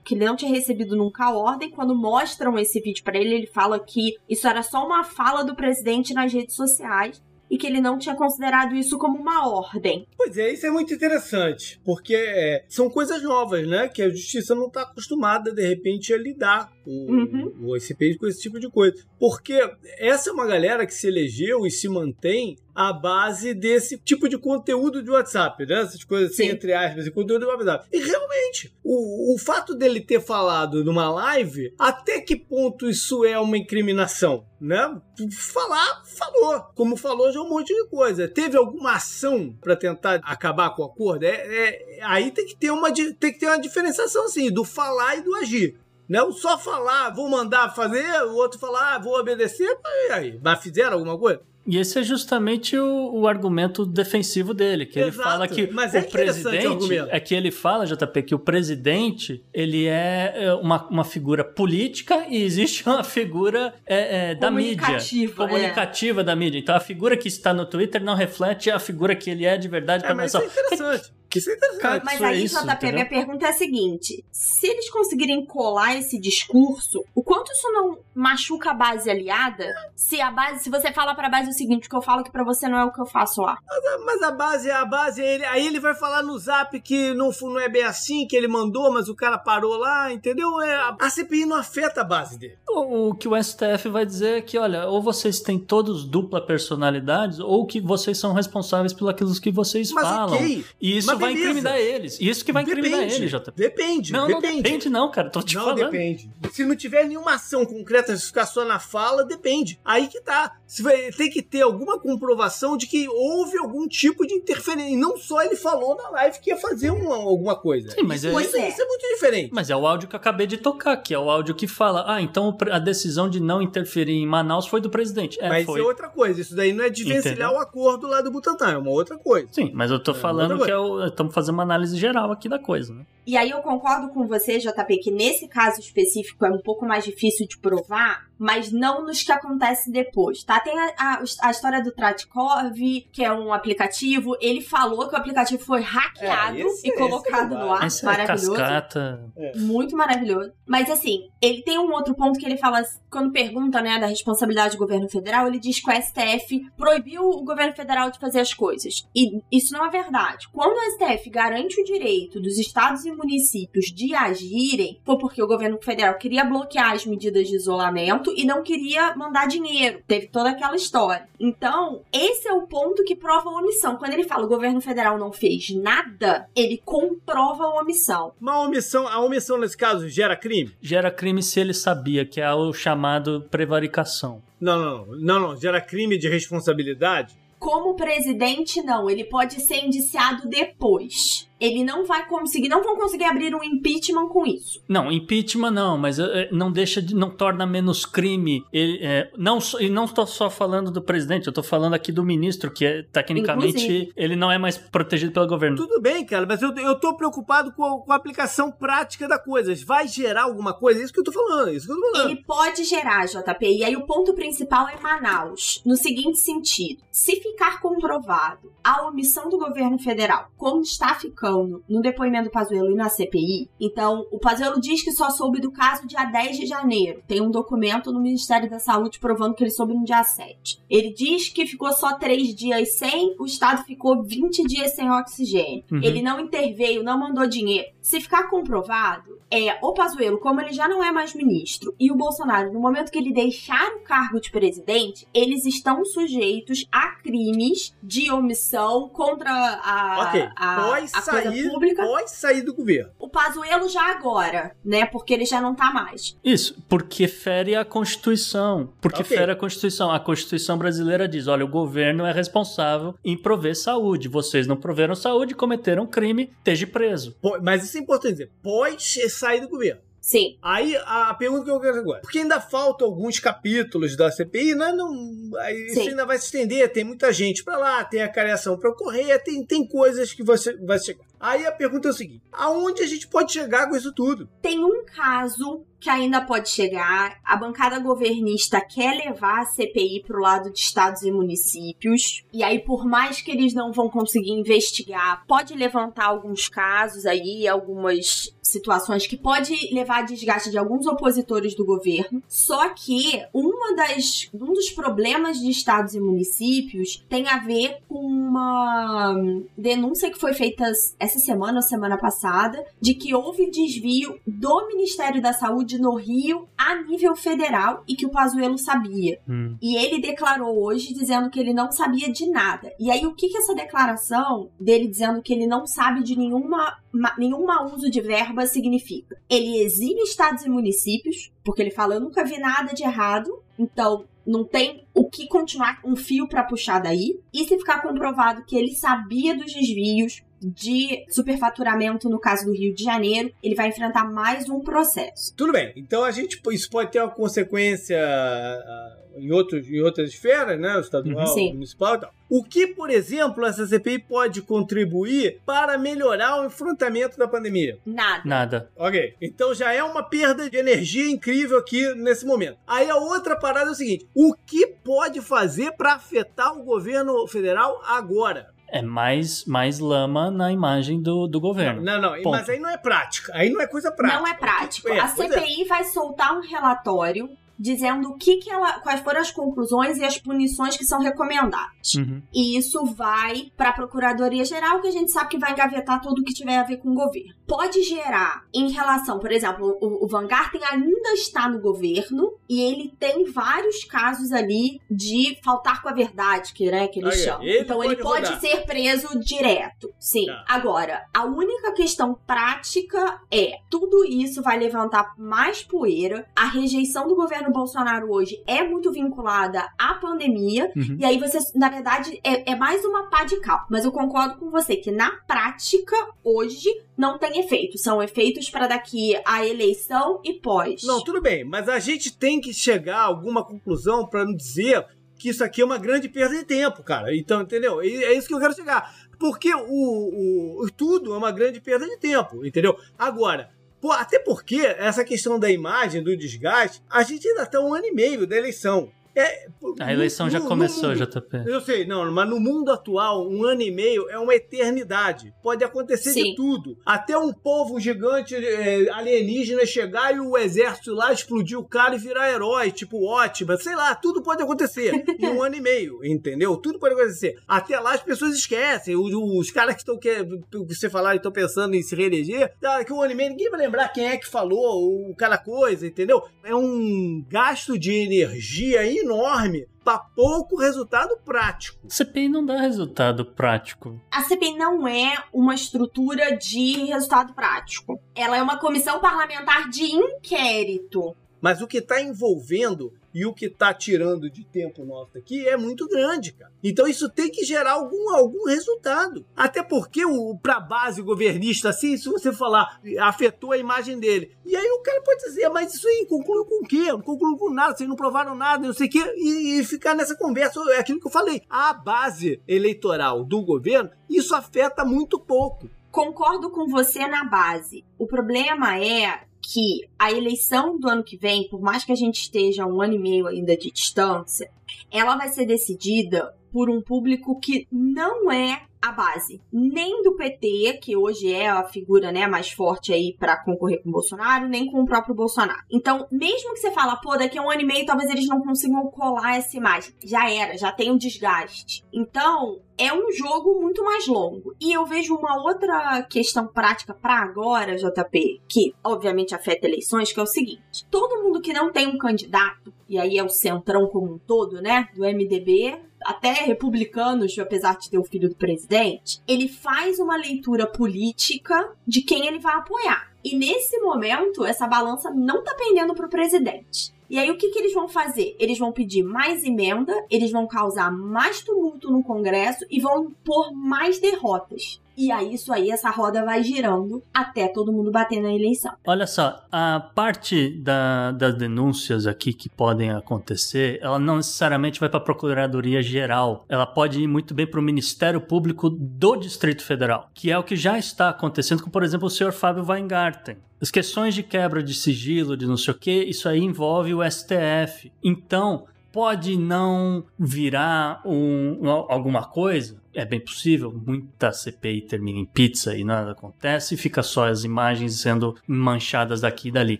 que ele não tinha recebido nunca a ordem. Quando mostram esse vídeo para ele, ele fala que isso era só uma fala do presidente nas redes sociais e que ele não tinha considerado isso como uma ordem. Pois é, isso é muito interessante, porque é, são coisas novas, né? Que a justiça não está acostumada, de repente, a lidar com Uhum. o com esse tipo de coisa. Porque essa é uma galera que se elegeu e se mantém a base desse tipo de conteúdo de WhatsApp, né? Essas coisas assim, Sim. entre aspas, esse conteúdo de WhatsApp. E realmente, o, o fato dele ter falado numa live, até que ponto isso é uma incriminação? Né? Falar, falou. Como falou, já é um monte de coisa. Teve alguma ação para tentar acabar com o acordo? É, é- aí tem que ter uma, tem que ter uma diferenciação assim, do falar e do agir. Não só falar, vou mandar fazer, o outro falar, ah, vou obedecer, e aí? Mas fizeram alguma coisa? E esse é justamente o, o argumento defensivo dele, que ele Exato, fala que mas o é o presidente argumento. é que ele fala, JP, que o presidente ele é é, uma, uma figura política e existe uma figura é, é, da mídia, Comunicativa, é. comunicativa da mídia. Então a figura que está no Twitter não reflete a figura que ele é de verdade É, para mas isso nação. é interessante. Isso é interessante. Mas é aí, isso, JP, entendeu? minha pergunta é a seguinte: se eles conseguirem colar esse discurso, o quanto isso não machuca a base aliada? Se a base, se você fala pra base o seguinte, o que eu falo que pra você não é o que eu faço lá. Mas a base é a base, ele, aí ele vai falar no zap que não, não é bem assim, que ele mandou, mas o cara parou lá, entendeu? É, a, a CPI não afeta a base dele. O, o que o STF vai dizer é que, olha, ou vocês têm todos dupla personalidade, ou que vocês são responsáveis pelo aquilo que vocês Mas falam. ok. E isso Mas vai beleza. incriminar eles. E isso que vai incriminar Depende. eles, JP. Depende. Não, não depende. depende não, cara. Tô te não falando. depende. Se não tiver nenhuma ação concreta, se ficar só na fala, depende. Aí que tá. Se vai, tem que ter alguma comprovação de que houve algum tipo de interferência. E não só ele falou na live que ia fazer uma- alguma coisa. Sim, mas isso, é- isso, isso é muito diferente. Mas é o áudio que eu acabei de tocar, que é o áudio que fala, ah, então a decisão de não interferir em Manaus foi do presidente. É, Mas foi. isso é outra coisa. Isso daí não é desvencilhar Entendeu? o acordo lá do Butantan, é uma outra coisa. Sim, mas eu tô É, falando que é o, estamos fazendo uma análise geral aqui da coisa, né? E aí eu concordo com você, JP, que nesse caso específico é um pouco mais difícil de provar, mas não nos que acontece depois, tá? Tem a, a- a história do Tratkov, que é um aplicativo. Ele falou que o aplicativo foi hackeado É, esse- e esse colocado é no ar. Essa é Maravilhoso. cascata. Muito maravilhoso. Mas assim, ele tem um outro ponto que ele fala, quando pergunta, né, da responsabilidade do governo federal, ele diz que o STF proibiu o governo federal de fazer as coisas. E isso não é verdade. Quando o STF garante o direito dos estados e municípios de agirem, foi porque o governo federal queria bloquear as medidas de isolamento e não queria mandar dinheiro. Teve toda aquela história. Então, esse é o ponto que prova a omissão. Quando ele fala o governo federal não fez nada, ele comprova a omissão. Uma omissão, a omissão nesse caso gera crime? Gera crime se ele sabia, que é o chamado prevaricação. Não, não, não, não, não. Gera crime de responsabilidade? Como presidente, não. Ele pode ser indiciado depois. Ele não vai conseguir, não vão conseguir abrir um impeachment com isso. Não, impeachment não, mas é, não deixa de, não torna menos crime. Ele, é, não, e não estou só falando do presidente, eu estou falando aqui do ministro, que é, tecnicamente Inclusive. ele não é mais protegido pelo governo. Tudo bem, cara, mas eu, eu tô preocupado com a, com a aplicação prática da coisa. Vai gerar alguma coisa? É isso que eu tô falando, é isso que eu tô falando. Ele pode gerar, JP. E aí o ponto principal é Manaus. No seguinte sentido: se ficar comprovado a omissão do governo federal, como está ficando no depoimento do Pazuello e na CPI, então o Pazuello diz que só soube do caso dia 10 de janeiro. Tem um documento no Ministério da Saúde provando que ele soube no dia 7. Ele diz que ficou só três dias sem, o Estado ficou 20 dias sem oxigênio. Uhum. Ele não interveio, não mandou dinheiro. Se ficar comprovado, é o Pazuello, como ele já não é mais ministro, e o Bolsonaro, no momento que ele deixar o cargo de presidente, eles estão sujeitos a crimes de omissão contra a, ok, a, pode a coisa sair, pública. pode sair do governo. O Pazuello já agora, né? Porque ele já não tá mais. Isso, porque fere a Constituição. Porque Ok. fere a Constituição. A Constituição brasileira diz: olha, o governo é responsável em prover saúde. Vocês não proveram saúde, cometeram crime, esteja preso. Po- Mas isso é importante dizer, pode sair do governo. Sim. Aí a pergunta que eu quero agora, porque ainda faltam alguns capítulos da CPI, né? Não, aí isso Sim. ainda vai se estender, tem muita gente pra lá, tem a cariação pra ocorrer, tem, tem coisas que você vai chegar. Aí a pergunta é o seguinte: aonde a gente pode chegar com isso tudo? Tem um caso que ainda pode chegar. A bancada governista quer levar a CPI pro lado de estados e municípios. E aí, por mais que eles não vão conseguir investigar, pode levantar alguns casos aí, algumas situações que pode levar a desgaste de alguns opositores do governo. Só que uma das, um dos problemas de estados e municípios tem a ver com uma denúncia que foi feita essa semana ou semana passada de que houve desvio do Ministério da Saúde no Rio a nível federal e que o Pazuello sabia. Hum. E ele declarou hoje dizendo que ele não sabia de nada. E aí, o que, que essa declaração dele dizendo que ele não sabe de nenhuma, ma, nenhum mau uso de verba significa? Ele exime estados e municípios, porque ele fala: eu nunca vi nada de errado, então não tem o que continuar um fio para puxar daí. E se ficar comprovado que ele sabia dos desvios, de superfaturamento no caso do Rio de Janeiro, ele vai enfrentar mais um processo. Tudo bem. Então a gente isso pode ter uma consequência uh, em, outros, em outras esferas, né? O estadual, Sim. o municipal e tal. O que, por exemplo, essa CPI pode contribuir para melhorar o enfrentamento da pandemia? Nada. Nada. Ok. Então já é uma perda de energia incrível aqui nesse momento. Aí a outra parada é o seguinte: o que pode fazer para afetar o governo federal agora? É mais, mais lama na imagem do, do governo. Não, não, Ponto. mas aí não é prática. Aí não é coisa prática. Não é prático. É, a CPI vai soltar um relatório dizendo o que, que ela, quais foram as conclusões e as punições que são recomendadas. Uhum. E isso vai para a Procuradoria Geral, que a gente sabe que vai engavetar tudo que tiver a ver com o governo. Pode gerar, em relação, por exemplo, o, o Van Garten ainda está no governo e ele tem vários casos ali de faltar com a verdade, que, né, que eles Ok, chamam. ele então ele pode pode rodar. ser preso direto. Sim. Tá. Agora, a única questão prática é: tudo isso vai levantar mais poeira. A rejeição do governo Bolsonaro hoje é muito vinculada à pandemia. Uhum. E aí você, na verdade, é, é mais uma pá de cal. Mas eu concordo com você que na prática, hoje, não tem efeito. São efeitos para daqui a eleição e pós. Não, tudo bem, mas a gente tem que chegar a alguma conclusão para não dizer que isso aqui é uma grande perda de tempo, cara. Então, entendeu? E É isso que eu quero chegar. Porque o, o, o- tudo é uma grande perda de tempo, entendeu? Agora, pô, até porque essa questão da imagem, do desgaste, a gente ainda tá um ano e meio da eleição. É, A eleição no- já começou, no- JP. Eu sei, não, mas no mundo atual, um ano e meio é uma eternidade. Pode acontecer de Sim. tudo. Até um povo gigante é, alienígena chegar e o exército lá explodir o cara e virar herói, tipo ótima. Sei lá, tudo pode acontecer em um ano e meio, entendeu? Tudo pode acontecer. Até lá as pessoas esquecem. Os, os caras que estão, que, que você falar, estão pensando em se reeleger, daqui a um ano e meio ninguém vai lembrar quem é que falou o cada coisa, entendeu? É um gasto de energia enorme para pouco resultado prático. CPI não dá resultado prático. A CPI não é uma estrutura de resultado prático. Ela é uma comissão parlamentar de inquérito. Mas o que está envolvendo e o que está tirando de tempo nosso aqui é muito grande, cara. Então isso tem que gerar algum, algum resultado. Até porque o para base governista assim, se você falar, afetou a imagem dele. E aí o cara pode dizer, mas isso aí concluiu com o quê? Não concluiu com nada, vocês não provaram nada, não sei o quê. E, e ficar nessa conversa, é aquilo que eu falei. A base eleitoral do governo, isso afeta muito pouco. Concordo com você na base. O problema é que a eleição do ano que vem, por mais que a gente esteja um ano e meio ainda de distância, ela vai ser decidida por um público que não é a base, nem do PT, que hoje é a figura né, mais forte aí para concorrer com o Bolsonaro, nem com o próprio Bolsonaro. Então, mesmo que você fala, pô, daqui a um ano e meio talvez eles não consigam colar essa imagem, já era, já tem um desgaste. Então, é um jogo muito mais longo. E eu vejo uma outra questão prática para agora, JP, que obviamente afeta eleições, que é o seguinte: todo mundo que não tem um candidato, e aí é o centrão como um todo, né, do MDB, até republicanos, apesar de ter o filho do presidente, ele faz uma leitura política de quem ele vai apoiar. E nesse momento, essa balança não tá pendendo pro presidente. E aí, o que, que eles vão fazer? Eles vão pedir mais emenda, eles vão causar mais tumulto no Congresso e vão impor mais derrotas. E aí, isso aí, essa roda vai girando até todo mundo bater na eleição. Olha só, a parte da- das denúncias aqui que podem acontecer, ela não necessariamente vai para a Procuradoria Geral. Ela pode ir muito bem para o Ministério Público do Distrito Federal, que é o que já está acontecendo com, por exemplo, o senhor Fábio Weingarten. As questões de quebra de sigilo, de não sei o que, isso aí envolve o STF. Então, pode não virar um- alguma coisa. É bem possível. Muita CPI termina em pizza e nada acontece, e fica só as imagens sendo manchadas daqui e dali.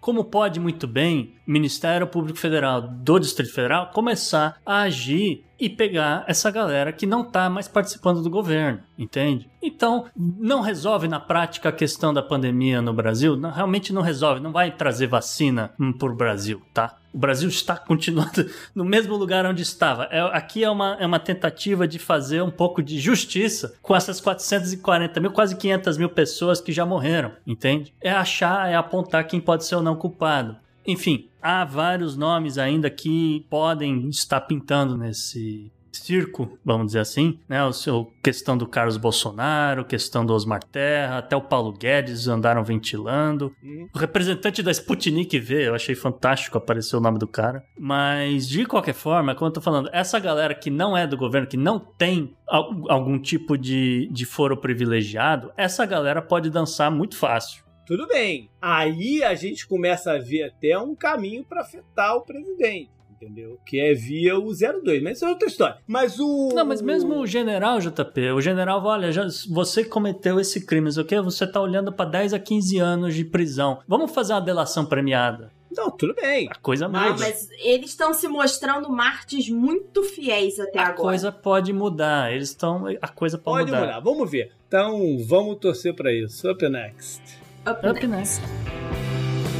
Como pode muito bem o Ministério Público Federal do Distrito Federal começar a agir e pegar essa galera que não tá mais participando do governo, entende? Então, não resolve na prática a questão da pandemia no Brasil, não, realmente não resolve, não vai trazer vacina hum, pro Brasil, tá? O Brasil está continuando no mesmo lugar onde estava. É, aqui é uma, é uma tentativa de fazer um pouco de justiça com essas 440 mil, quase 500 mil pessoas que já morreram, entende? É achar, é apontar quem pode ser ou não culpado. Enfim, há vários nomes ainda que podem estar pintando nesse circo, vamos dizer assim, né? O seu questão do Carlos Bolsonaro, questão do Osmar Terra, até o Paulo Guedes andaram ventilando. O representante da Sputnik V, eu achei fantástico aparecer o nome do cara. Mas de qualquer forma, como eu tô falando, essa galera que não é do governo, que não tem algum tipo de, de foro privilegiado, essa galera pode dançar muito fácil. Tudo bem. Aí a gente começa a ver até um caminho para afetar o presidente. Entendeu? Que é via o 02, mas isso é outra história. Mas o. Não, mas mesmo o general, JP, o general, olha, já, você cometeu esse crime, o que? Você tá olhando para 10 a 15 anos de prisão. Vamos fazer uma delação premiada. Não, tudo bem. A coisa muda. Não, mas eles estão se mostrando martes muito fiéis até a agora. A coisa pode mudar. Eles estão. A coisa pode, pode mudar. mudar. Vamos ver. Então, vamos torcer para isso. Up next. Up, Up next. next.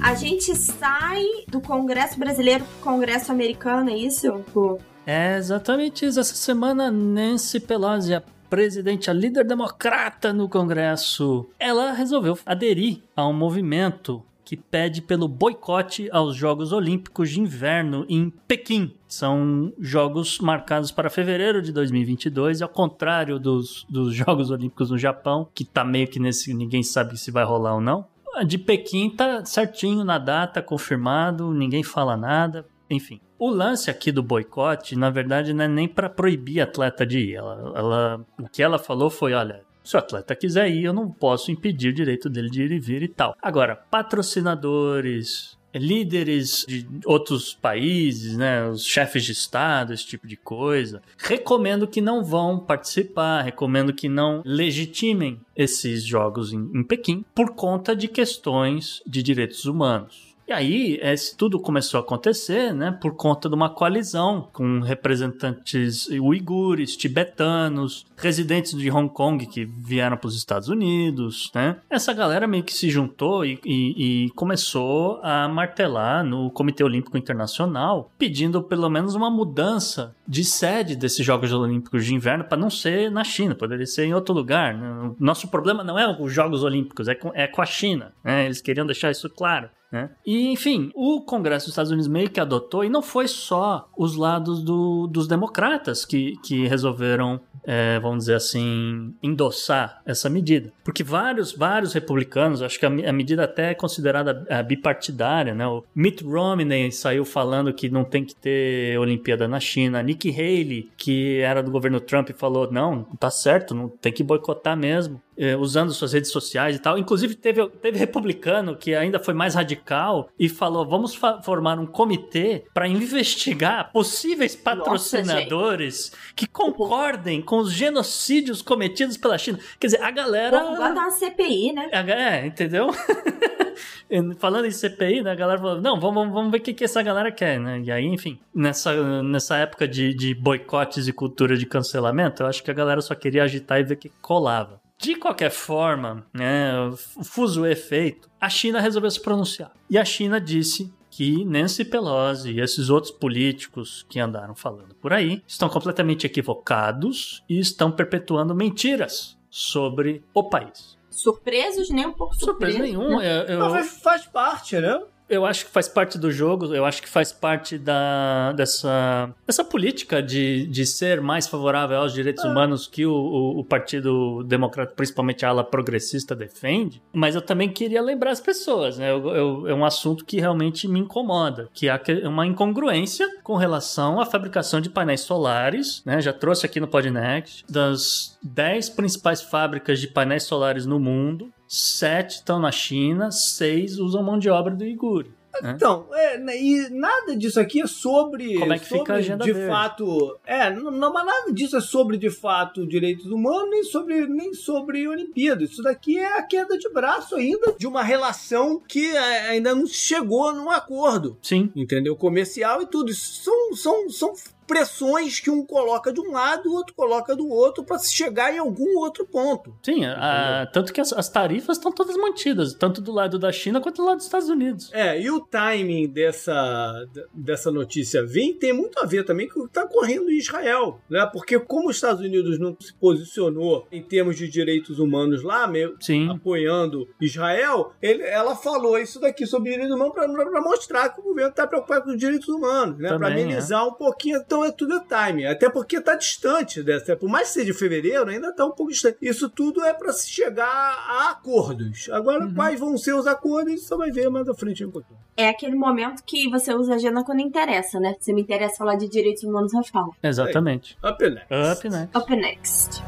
A gente sai do Congresso Brasileiro pro Congresso Americano, é isso? Pô. É exatamente isso. Essa semana, Nancy Pelosi, a presidente, a líder democrata no Congresso, ela resolveu aderir a um movimento que pede pelo boicote aos Jogos Olímpicos de Inverno em Pequim. São jogos marcados para fevereiro de 2022, ao contrário dos, dos Jogos Olímpicos no Japão, que tá meio que nesse ninguém sabe se vai rolar ou não. A de Pequim tá certinho na data, confirmado, ninguém fala nada, enfim. O lance aqui do boicote, na verdade, não é nem para proibir atleta de ir. Ela, ela, o que ela falou foi: olha, se o atleta quiser ir, eu não posso impedir o direito dele de ir e vir e tal. Agora, patrocinadores, líderes de outros países, né, os chefes de estado, esse tipo de coisa, recomendo que não vão participar, recomendo que não legitimem esses jogos em, em Pequim por conta de questões de direitos humanos. E aí, esse tudo começou a acontecer, né, por conta de uma coalizão com representantes uigures, tibetanos, residentes de Hong Kong que vieram para os Estados Unidos, né? Essa galera meio que se juntou e, e, e, começou a martelar no Comitê Olímpico Internacional, pedindo pelo menos uma mudança de sede desses Jogos Olímpicos de Inverno para não ser na China, poderia ser em outro lugar. Né? Nosso problema não é os Jogos Olímpicos, é com, é com a China. Né? Eles queriam deixar isso claro. Né? E, enfim, o Congresso dos Estados Unidos meio que adotou, e não foi só os lados do, dos democratas que, que resolveram, é, vamos dizer assim, endossar essa medida. Porque vários, vários republicanos, acho que a, a medida até é considerada bipartidária, né? O Mitt Romney saiu falando que não tem que ter Olimpíada na China. A Nikki Haley, que era do governo Trump, falou: não, tá certo, não tem que boicotar mesmo. É, usando suas redes sociais e tal. Inclusive, teve, teve republicano que ainda foi mais radical e falou: vamos formar um comitê para investigar possíveis patrocinadores Nossa, que concordem com os genocídios cometidos pela China. Quer dizer, a galera. Pô, bota uma CPI, né? É, entendeu? Falando em CPI, né, a galera falou, não, vamos, vamos ver o que, que essa galera quer, né? E aí, enfim, nessa, nessa época de, de boicotes e cultura de cancelamento, eu acho que a galera só queria agitar e ver o que colava. De qualquer forma, né, o fuso efeito, a China resolveu se pronunciar. E a China disse que Nancy Pelosi e esses outros políticos que andaram falando por aí estão completamente equivocados e estão perpetuando mentiras sobre o país. Surpresos nem um pouco surpresos. Surpresa nenhuma. Né? Eu, eu... Mas faz parte, né? Eu acho que faz parte do jogo, eu acho que faz parte da, dessa, dessa política de, de ser mais favorável aos direitos Ah. humanos que o, o, o Partido Democrata, principalmente a ala progressista, defende. Mas eu também queria lembrar as pessoas, né? Eu- eu- é um assunto que realmente me incomoda, que há uma incongruência com relação à fabricação de painéis solares, né? Já trouxe aqui no Podnext, das 10 principais fábricas de painéis solares no mundo, sete estão na China, seis usam mão de obra do Iguri. né? Então, é, né, e nada disso aqui é sobre. Como é que fica sobre, a agenda De verde? fato. É, não, não, mas nada disso é sobre, de fato, direitos humanos, nem sobre, nem sobre Olimpíadas. Isso daqui é a queda de braço ainda de uma relação que é, ainda não chegou num acordo. Sim. Entendeu? Comercial e tudo. Isso são, são, são pressões que um coloca de um lado, o outro coloca do outro para se chegar em algum outro ponto. Sim, a- tanto que as, as tarifas estão todas mantidas, tanto do lado da China quanto do lado dos Estados Unidos. É, e o timing dessa, dessa notícia vir tem muito a ver também com o que está ocorrendo em Israel, né? Porque como os Estados Unidos não se posicionou em termos de direitos humanos lá, meio Sim. apoiando Israel, ele- ela falou isso daqui sobre direitos humanos para mostrar que o governo está preocupado com os direitos humanos, né? Para Também, amenizar um pouquinho. Então é tudo é timing, até porque está distante dessa. Por mais que seja fevereiro, ainda está um pouco distante. Isso tudo é para se chegar a acordos. Agora, quais vão ser os acordos, só vai ver mais à frente um pouquinho. É aquele momento que você usa a agenda quando interessa, né? Se me interessa falar de direitos humanos, eu falo. Exatamente. Up next. Up next. Up next.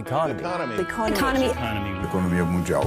Economy. Economy. Economia mundial.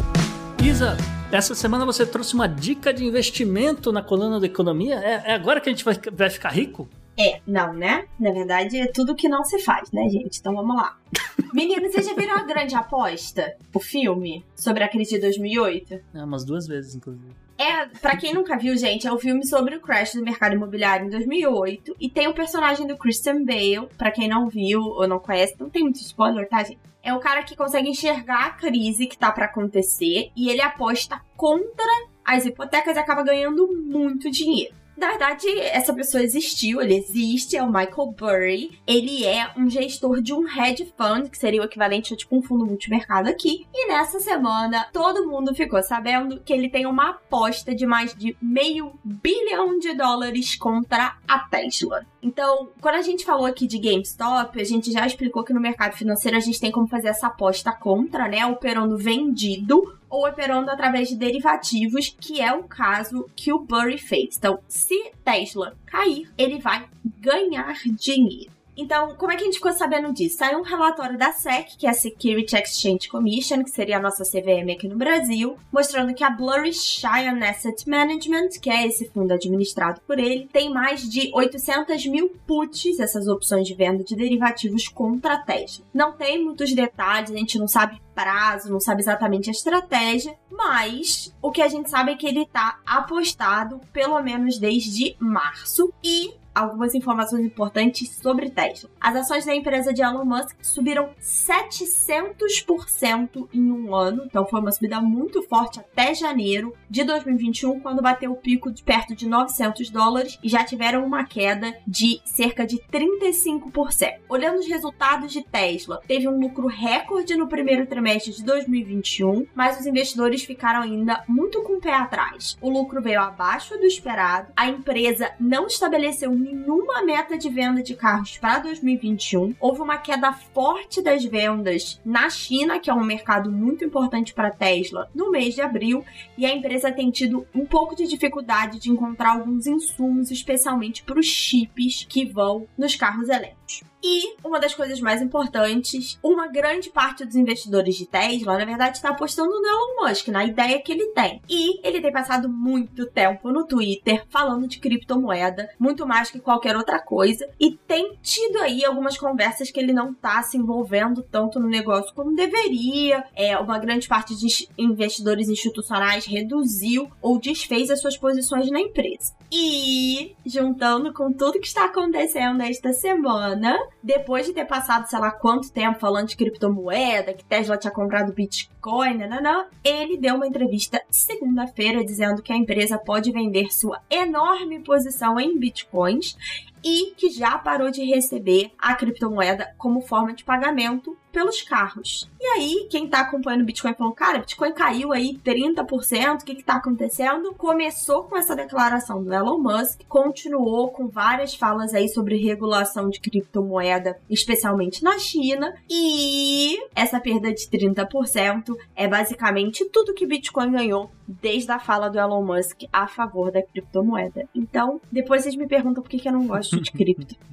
Isa, essa semana você trouxe uma dica de investimento na coluna da economia. É, é agora que a gente vai, vai ficar rico? É, não, né? Na verdade, é tudo que não se faz, né, gente? Então vamos lá. Meninos, vocês já viram a grande aposta? O filme sobre a crise de 2008? É, umas duas vezes, inclusive. É, pra quem nunca viu, gente, é o filme sobre o crash do mercado imobiliário em 2008 e tem o personagem do Christian Bale, pra quem não viu ou não conhece, não tem muito spoiler, tá, gente? É o cara que consegue enxergar a crise que tá pra acontecer e ele aposta contra as hipotecas e acaba ganhando muito dinheiro. Na verdade, essa pessoa existiu, ele existe, é o Michael Burry. Ele é um gestor de um hedge fund, que seria o equivalente a tipo um fundo multimercado aqui. E nessa semana, todo mundo ficou sabendo que ele tem uma aposta de mais de meio bilhão de dólares contra a Tesla. Então, quando a gente falou aqui de GameStop, a gente já explicou que no mercado financeiro a gente tem como fazer essa aposta contra, né? Operando vendido ou operando através de derivativos, que é o caso que o Burry fez. Então, se Tesla cair, ele vai ganhar dinheiro. Então, como é que a gente ficou sabendo disso? Saiu um relatório da SEC, que é a Security Exchange Commission, que seria a nossa CVM aqui no Brasil, mostrando que a Blurry Cheyenne Asset Management, que é esse fundo administrado por ele, tem mais de 800 mil puts, essas opções de venda de derivativos contra a Tesla. Não tem muitos detalhes, a gente não sabe prazo, não sabe exatamente a estratégia, mas o que a gente sabe é que ele tá apostado pelo menos desde março e algumas informações importantes sobre Tesla. As ações da empresa de Elon Musk subiram 700% em um ano, então foi uma subida muito forte até janeiro de 2021, quando bateu o pico de perto de 900 dólares e já tiveram uma queda de cerca de 35%. Olhando os resultados de Tesla, teve um lucro recorde no primeiro trimestre de 2021, mas os investidores ficaram ainda muito com o pé atrás. O lucro veio abaixo do esperado, a empresa não estabeleceu nenhuma meta de venda de carros para 2021. Houve uma queda forte das vendas na China, que é um mercado muito importante para a Tesla, no mês de abril, e a empresa tem tido um pouco de dificuldade de encontrar alguns insumos, especialmente para os chips que vão nos carros elétricos. E uma das coisas mais importantes, uma grande parte dos investidores de Tesla, na verdade, está apostando no Elon Musk, na ideia que ele tem. E ele tem passado muito tempo no Twitter falando de criptomoeda, muito mais que qualquer outra coisa, e tem tido aí algumas conversas que ele não está se envolvendo tanto no negócio como deveria. É, uma grande parte de investidores institucionais reduziu ou desfez as suas posições na empresa. E juntando com tudo que está acontecendo esta semana, depois de ter passado sei lá quanto tempo falando de criptomoeda, que Tesla tinha comprado Bitcoin, nananã, ele deu uma entrevista segunda-feira dizendo que a empresa pode vender sua enorme posição em Bitcoins e que já parou de receber a criptomoeda como forma de pagamento pelos carros. E aí, quem tá acompanhando o Bitcoin falou, cara, Bitcoin caiu aí 30%, o que que tá acontecendo? Começou com essa declaração do Elon Musk, continuou com várias falas aí sobre regulação de criptomoeda, especialmente na China, e essa perda de 30% é basicamente tudo que Bitcoin ganhou desde a fala do Elon Musk a favor da criptomoeda. Então, depois vocês me perguntam por que, que eu não gosto de cripto.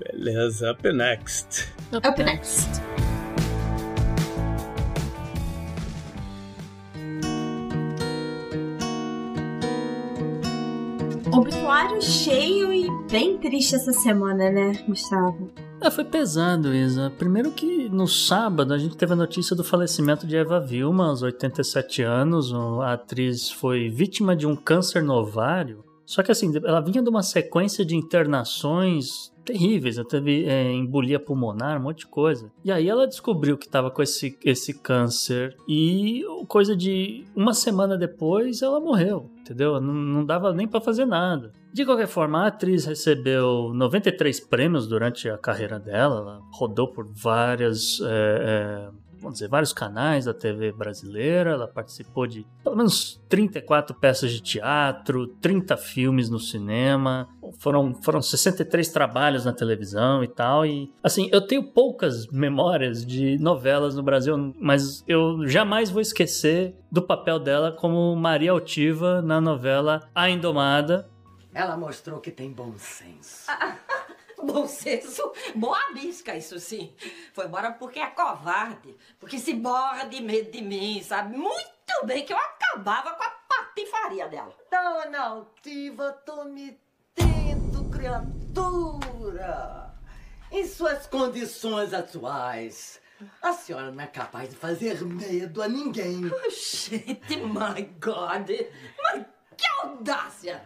Beleza, up next. Up next. Obituário cheio e bem triste essa semana, né, Gustavo? É, foi pesado, Isa. Primeiro que no sábado a gente teve a notícia do falecimento de Eva Vilma, aos 87 anos. A atriz foi vítima de um câncer no ovário. Só que assim, ela vinha de uma sequência de internações terríveis, ela teve é, embolia pulmonar, um monte de coisa. E aí ela descobriu que estava com esse, esse câncer e coisa de uma semana depois ela morreu, entendeu? Não, não dava nem para fazer nada. De qualquer forma, a atriz recebeu 93 prêmios durante a carreira dela, ela rodou por várias é, é, vamos dizer, vários canais da TV brasileira. Ela participou de pelo menos 34 peças de teatro, 30 filmes no cinema. Foram, foram 63 trabalhos na televisão e tal. E, assim, eu tenho poucas memórias de novelas no Brasil, mas eu jamais vou esquecer do papel dela como Maria Altiva na novela A Indomada. Ela mostrou que tem bom senso. Bom senso, boa bisca, isso sim. Foi embora porque é covarde, porque se borra de medo de mim, sabe? Muito bem que eu acabava com a patifaria dela. Dona Altiva, tô me tendo, criatura. Em suas condições atuais, a senhora não é capaz de fazer medo a ninguém. Oh, gente, my God! Mas que audácia!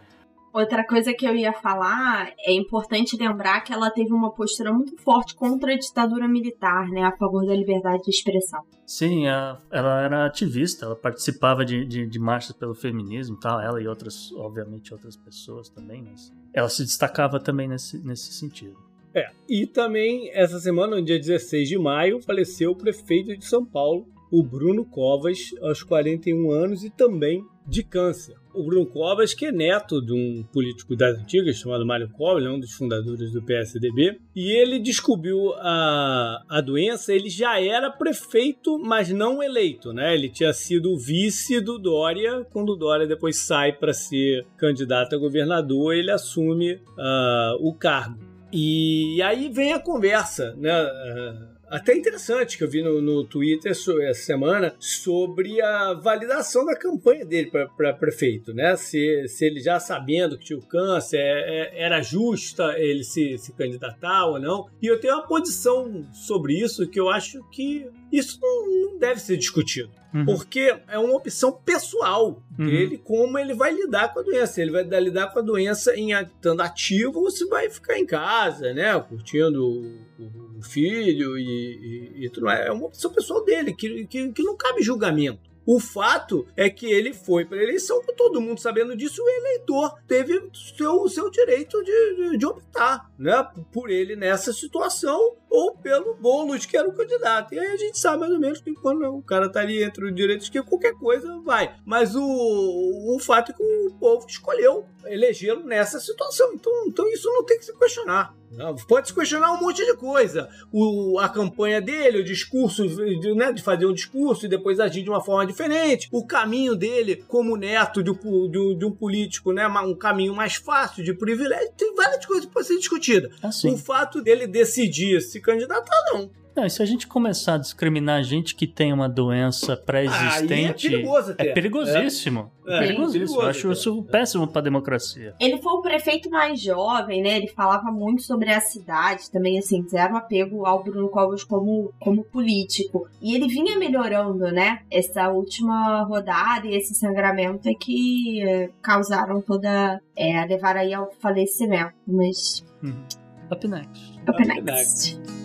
Outra coisa que eu ia falar é importante lembrar que ela teve uma postura muito forte contra a ditadura militar, né, a favor da liberdade de expressão. Sim, a, ela era ativista, ela participava de, de, de, marchas pelo feminismo, tal, ela e outras, obviamente, outras pessoas também, mas ela se destacava também nesse, nesse sentido. É, e também essa semana, no dia 16 de maio, faleceu o prefeito de São Paulo, o Bruno Covas, aos 41 anos e também de câncer. O Bruno Covas, que é neto de um político das antigas chamado Mário Covas, um dos fundadores do PSDB, e ele descobriu a, a doença. Ele já era prefeito, mas não eleito, né? Ele tinha sido vice do Dória. Quando o Dória depois sai para ser candidato a governador, ele assume uh, o cargo. E aí vem a conversa, né? Uh, até interessante que eu vi no, no Twitter essa semana sobre a validação da campanha dele para prefeito, né? Se, se ele já sabendo que tinha o câncer, é, é, era justa ele se, se candidatar ou não. E eu tenho uma posição sobre isso que eu acho que isso não, não deve ser discutido. Uhum. Porque é uma opção pessoal uhum. dele como ele vai lidar com a doença. Ele vai lidar com a doença em estando ativo ou se vai ficar em casa, né? Curtindo o, o filho e, e, e, tudo mais. É uma opção pessoal dele, que, que, que não cabe julgamento. O fato é que ele foi para eleição, com todo mundo sabendo disso, o eleitor teve o seu, seu direito de, de, de, optar né, por ele nessa situação ou pelo Boulos, que era o candidato. E aí a gente sabe mais ou menos que quando o cara tá ali entre os direitos que qualquer coisa vai. Mas o, o fato é que o povo escolheu elegê-lo nessa situação. Então, então isso não tem que se questionar. Não, pode se questionar um monte de coisa. O, a campanha dele, o discurso, de, né, de fazer um discurso e depois agir de uma forma diferente. O caminho dele como neto de, de, de um político, né, um caminho mais fácil de privilégio. Tem várias coisas para ser discutida. Assim. O fato dele decidir se candidatar, não. Não, e se a gente começar a discriminar gente que tem uma doença pré-existente. é perigoso até. É perigosíssimo. É, é perigosíssimo. Eu acho isso péssimo pra democracia. Ele foi o prefeito mais jovem, né? Ele falava muito sobre a cidade, também, assim, zero apego ao Bruno Covas como, como político. E ele vinha melhorando, né? Essa última rodada e esse sangramento é que é, causaram toda. É, levar aí ao falecimento. Mas. Uhum. Up next. Up, Up next.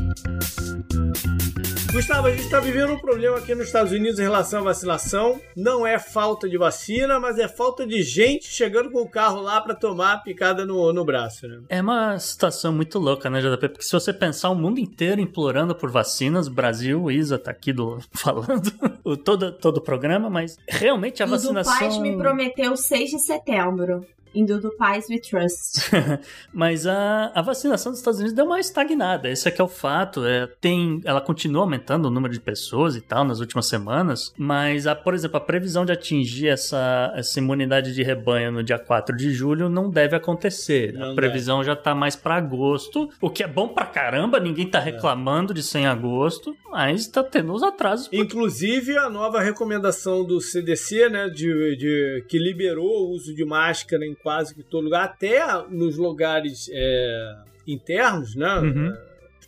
Gustavo, a gente está vivendo um problema aqui nos Estados Unidos em relação à vacinação. Não é falta de vacina, mas é falta de gente chegando com o carro lá para tomar a picada no, no braço, né? É uma situação muito louca, né, JP? Porque se você pensar o mundo inteiro implorando por vacinas, Brasil, o Isa tá aqui do, falando o, todo, todo o programa, mas realmente a vacinação... Paz me prometeu 6 de setembro. Em Dudu Paz We Trust. Mas a, a vacinação dos Estados Unidos deu uma estagnada. Esse aqui é o fato. É, tem, ela continua aumentando o número de pessoas e tal nas últimas semanas. Mas, a, por exemplo, a previsão de atingir essa, essa imunidade de rebanho no dia 4 de julho não deve acontecer. Não a previsão já tá mais para agosto, o que é bom pra caramba. Ninguém tá reclamando de sem agosto, mas tá tendo os atrasos. Inclusive, a nova recomendação do CDC, né, de, de- que liberou o uso de máscara em quase que todo lugar, até nos lugares é, internos, né, Uhum.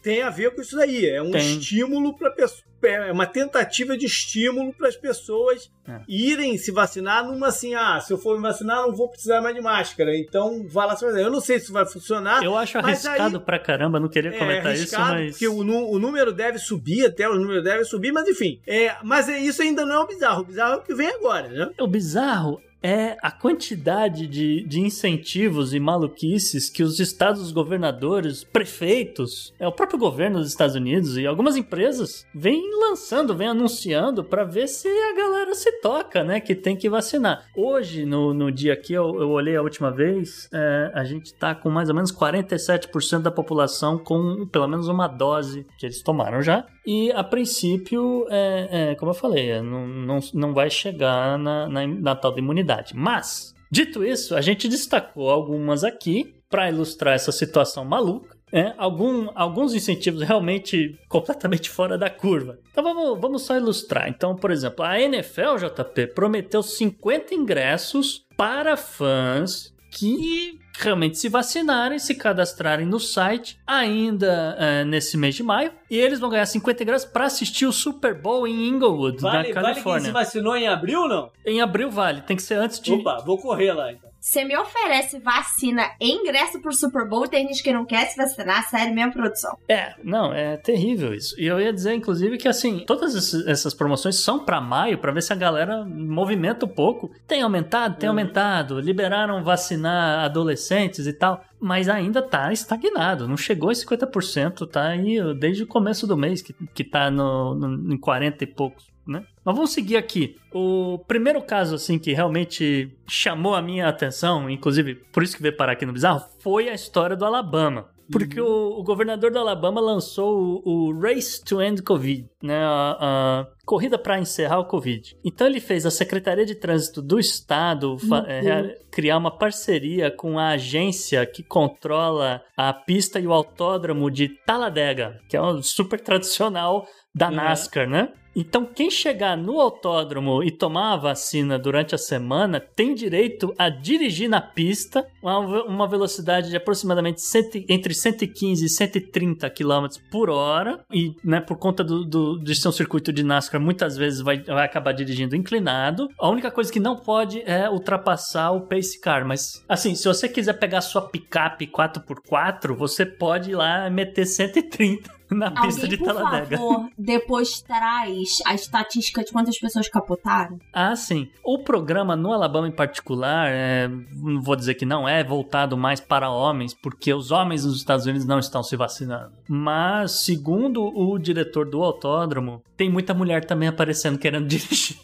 tem a ver com isso daí. É um Tem. estímulo para pessoa. É uma tentativa de estímulo para as pessoas É. irem se vacinar numa assim, ah, se eu for me vacinar, não vou precisar mais de máscara. Então, vai lá se vacinar. Eu não sei se isso vai funcionar. Eu acho arriscado aí- pra caramba, não queria é comentar isso, arriscado, mas. porque o, o número deve subir, até o número deve subir, mas enfim. É, mas é, isso ainda não é o bizarro. O bizarro é o que vem agora, né? O bizarro é a quantidade de, de incentivos e maluquices que os estados governadores, prefeitos, é o próprio governo dos Estados Unidos e algumas empresas vêm lançando, vêm anunciando para ver se a galera se toca, né? Que tem que vacinar. Hoje, no, no dia que eu, eu olhei a última vez, é, a gente tá com mais ou menos 47% da população com pelo menos uma dose que eles tomaram já. E a princípio, é, é, como eu falei, é, não, não, não vai chegar na, na, na tal da imunidade. Mas, dito isso, a gente destacou algumas aqui para ilustrar essa situação maluca. É, algum, alguns incentivos realmente completamente fora da curva. Então vamos, vamos só ilustrar. Então, por exemplo, a NFL JP prometeu 50 ingressos para fãs que realmente se vacinarem, se cadastrarem no site ainda é, nesse mês de maio. E eles vão ganhar 50 ingressos para assistir o Super Bowl em Inglewood, Vale, na vale quem Califórnia. se vacinou em abril, não? Em abril vale, tem que ser antes de. Opa, vou correr lá então. Você me oferece vacina e ingresso pro Super Bowl e tem gente que não quer se vacinar? Sério mesmo, produção? É, não, é terrível isso. E eu ia dizer, inclusive, que assim, todas essas promoções são pra maio, pra ver se a galera movimenta um pouco. Tem aumentado? Tem aumentado. Liberaram vacinar adolescentes e tal. Mas ainda tá estagnado, não chegou em 50%, tá aí desde o começo do mês, que, que tá no, no, em 40 e poucos, né? Mas vamos seguir aqui. O primeiro caso, assim, que realmente chamou a minha atenção, inclusive por isso que veio parar aqui no Bizarro, foi a história do Alabama. Porque o, o governador do Alabama lançou o, o Race to End Covid, né? A, a corrida para encerrar o Covid. Então ele fez a Secretaria de Trânsito do Estado Uhum. é, criar uma parceria com a agência que controla a pista e o autódromo de Talladega, que é um super tradicional da Uhum. NASCAR, né? Então, quem chegar no autódromo e tomar a vacina durante a semana tem direito a dirigir na pista a uma velocidade de aproximadamente entre 115 e 130 km por hora. E, né, por conta do, do- de ser um circuito de NASCAR, muitas vezes vai, vai acabar dirigindo inclinado. A única coisa que não pode é ultrapassar o pace car. Mas, assim, se você quiser pegar sua picape 4x4, você pode ir lá meter 130 na pista Alguém, de por Talladega. favor, depois traz a estatística de quantas pessoas capotaram? Ah, sim. O programa no Alabama em particular, é, não vou dizer que não é voltado mais para homens, porque os homens nos Estados Unidos não estão se vacinando. Mas, segundo o diretor do autódromo, tem muita mulher também aparecendo querendo dirigir.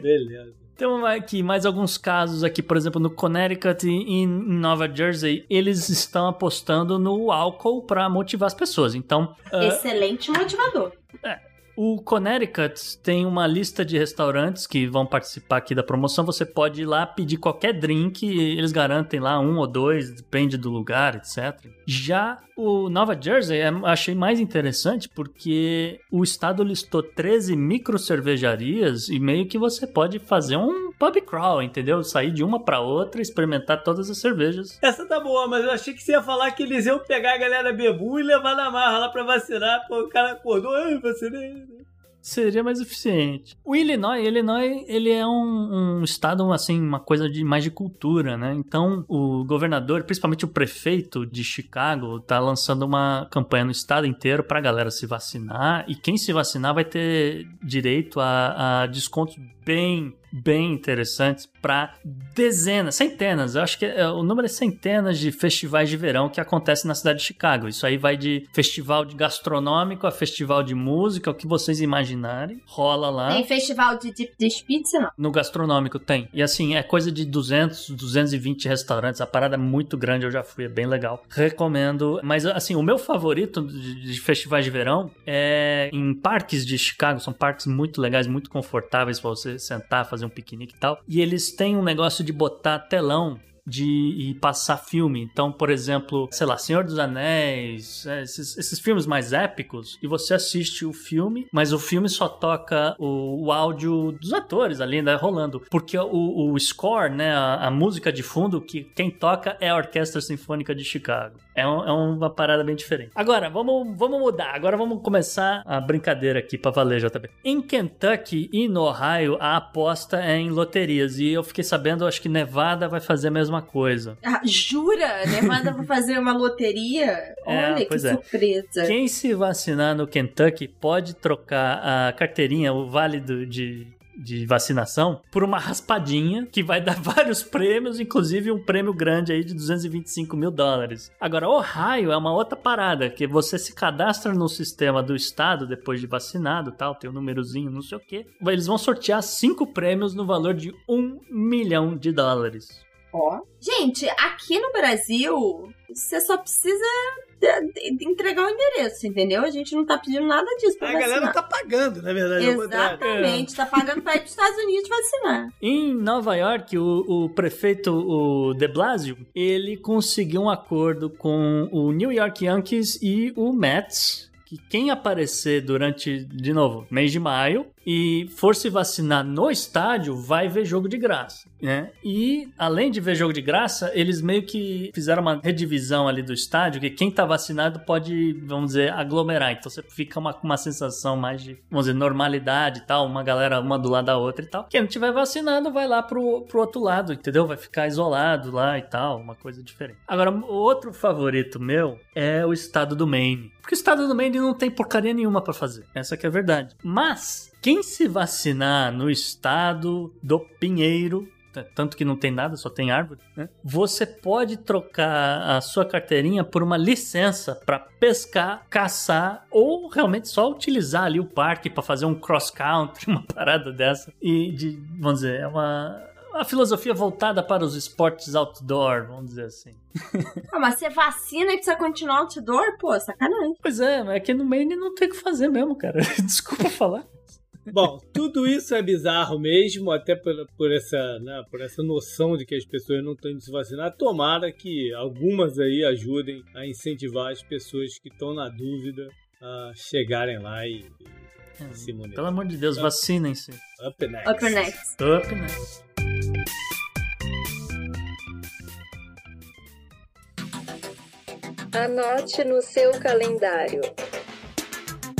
Beleza. Temos aqui mais alguns casos aqui, por exemplo, no Connecticut e em Nova Jersey, eles estão apostando no álcool para motivar as pessoas. Então, ah, Excelente motivador. O Connecticut tem uma lista de restaurantes que vão participar aqui da promoção. Você pode ir lá pedir qualquer drink, eles garantem lá um ou dois, depende do lugar, etc. Já o Nova Jersey é- achei mais interessante porque o estado listou 13 micro cervejarias e meio que você pode fazer um pub crawl, entendeu? Sair de uma para outra, experimentar todas as cervejas. Essa tá boa, mas eu achei que você ia falar que eles iam pegar a galera bebu e levar na marra lá pra vacinar. Pô, o cara acordou, ai, vacinei. Seria mais eficiente. O Illinois, Illinois, ele é um, um, estado, assim, uma coisa de mais de cultura, né? Então, o governador, principalmente o prefeito de Chicago, tá lançando uma campanha no estado inteiro pra galera se vacinar. E quem se vacinar vai ter direito a, a descontos bem bem interessantes para dezenas, centenas, eu acho que é, o número é centenas de festivais de verão que acontecem na cidade de Chicago. Isso aí vai de festival de gastronômico a festival de música, o que vocês imaginarem, rola lá. Tem festival de de, de pizza, não? No gastronômico tem. E assim, é coisa de 200, 220 restaurantes. A parada é muito grande, eu já fui, é bem legal. Recomendo. Mas assim, o meu favorito de, de festivais de verão é em parques de Chicago. São parques muito legais, muito confortáveis para você sentar, fazer um piquenique e tal. E eles têm um negócio de botar telão de e passar filme. Então, por exemplo, sei lá, Senhor dos Anéis, é, esses, esses, filmes mais épicos, e você assiste o filme, mas o filme só toca o, o áudio dos atores ali, né, rolando. Porque o, o score, né, a, a, música de fundo, que quem toca é a Orquestra Sinfônica de Chicago. É, um, é uma parada bem diferente. Agora, vamos, vamos mudar. Agora vamos começar a brincadeira aqui pra valer, JB. Em Kentucky e no Ohio, a aposta é em loterias. E eu fiquei sabendo, acho que Nevada vai fazer a mesma coisa. Ah, jura? Nevada vai fazer uma loteria? É, Olha que é. surpresa. Quem se vacinar no Kentucky pode trocar a carteirinha, o válido de de vacinação por uma raspadinha que vai dar vários prêmios, inclusive um prêmio grande aí de 225 mil dólares. Agora, Ohio é uma outra parada, que você se cadastra no sistema do estado depois de vacinado tal, tem um númerozinho, não sei o que. Eles vão sortear cinco prêmios no valor de um milhão de dólares. Ó. Gente, aqui no Brasil, você só precisa de, de entregar o endereço, entendeu? A gente não tá pedindo nada disso pra a vacinar. galera tá pagando, na verdade. Exatamente, tá pagando pra ir pros Estados Unidos vacinar. Em Nova York, o, o prefeito o de Blasio, ele conseguiu um acordo com o New York Yankees e o Mets que quem aparecer durante, de novo, mês de maio e for se vacinar no estádio, vai ver jogo de graça, né? E além de ver jogo de graça, eles meio que fizeram uma redivisão ali do estádio, que quem tá vacinado pode, vamos dizer, aglomerar. Então você fica uma, uma sensação mais de, vamos dizer, normalidade e tal, uma galera uma do lado da outra e tal. Quem não tiver vacinado vai lá pro, pro outro lado, entendeu? Vai ficar isolado lá e tal, uma coisa diferente. Agora, o outro favorito meu é o estado do Maine. Porque o estado do Maine não tem porcaria nenhuma para fazer. Essa que é a verdade. Mas quem se vacinar no estado do Pinheiro, tanto que não tem nada, só tem árvore, né? Você pode trocar a sua carteirinha por uma licença para pescar, caçar ou realmente só utilizar ali o parque para fazer um cross country, uma parada dessa. E de, vamos dizer, é uma uma filosofia voltada para os esportes outdoor, vamos dizer assim. Ah, mas você vacina e precisa continuar outdoor? Pô, sacanagem. Pois é, mas aqui no Maine não tem o que fazer mesmo, cara. Desculpa falar. Bom, tudo isso é bizarro mesmo, até por, por, essa, né, por essa noção de que as pessoas não estão indo se vacinar. Tomara que algumas aí ajudem a incentivar as pessoas que estão na dúvida a chegarem lá e, e é, se imunizar. Pelo amor de Deus, vacinem-se. Up next. Up next. Up next. Anote no seu calendário.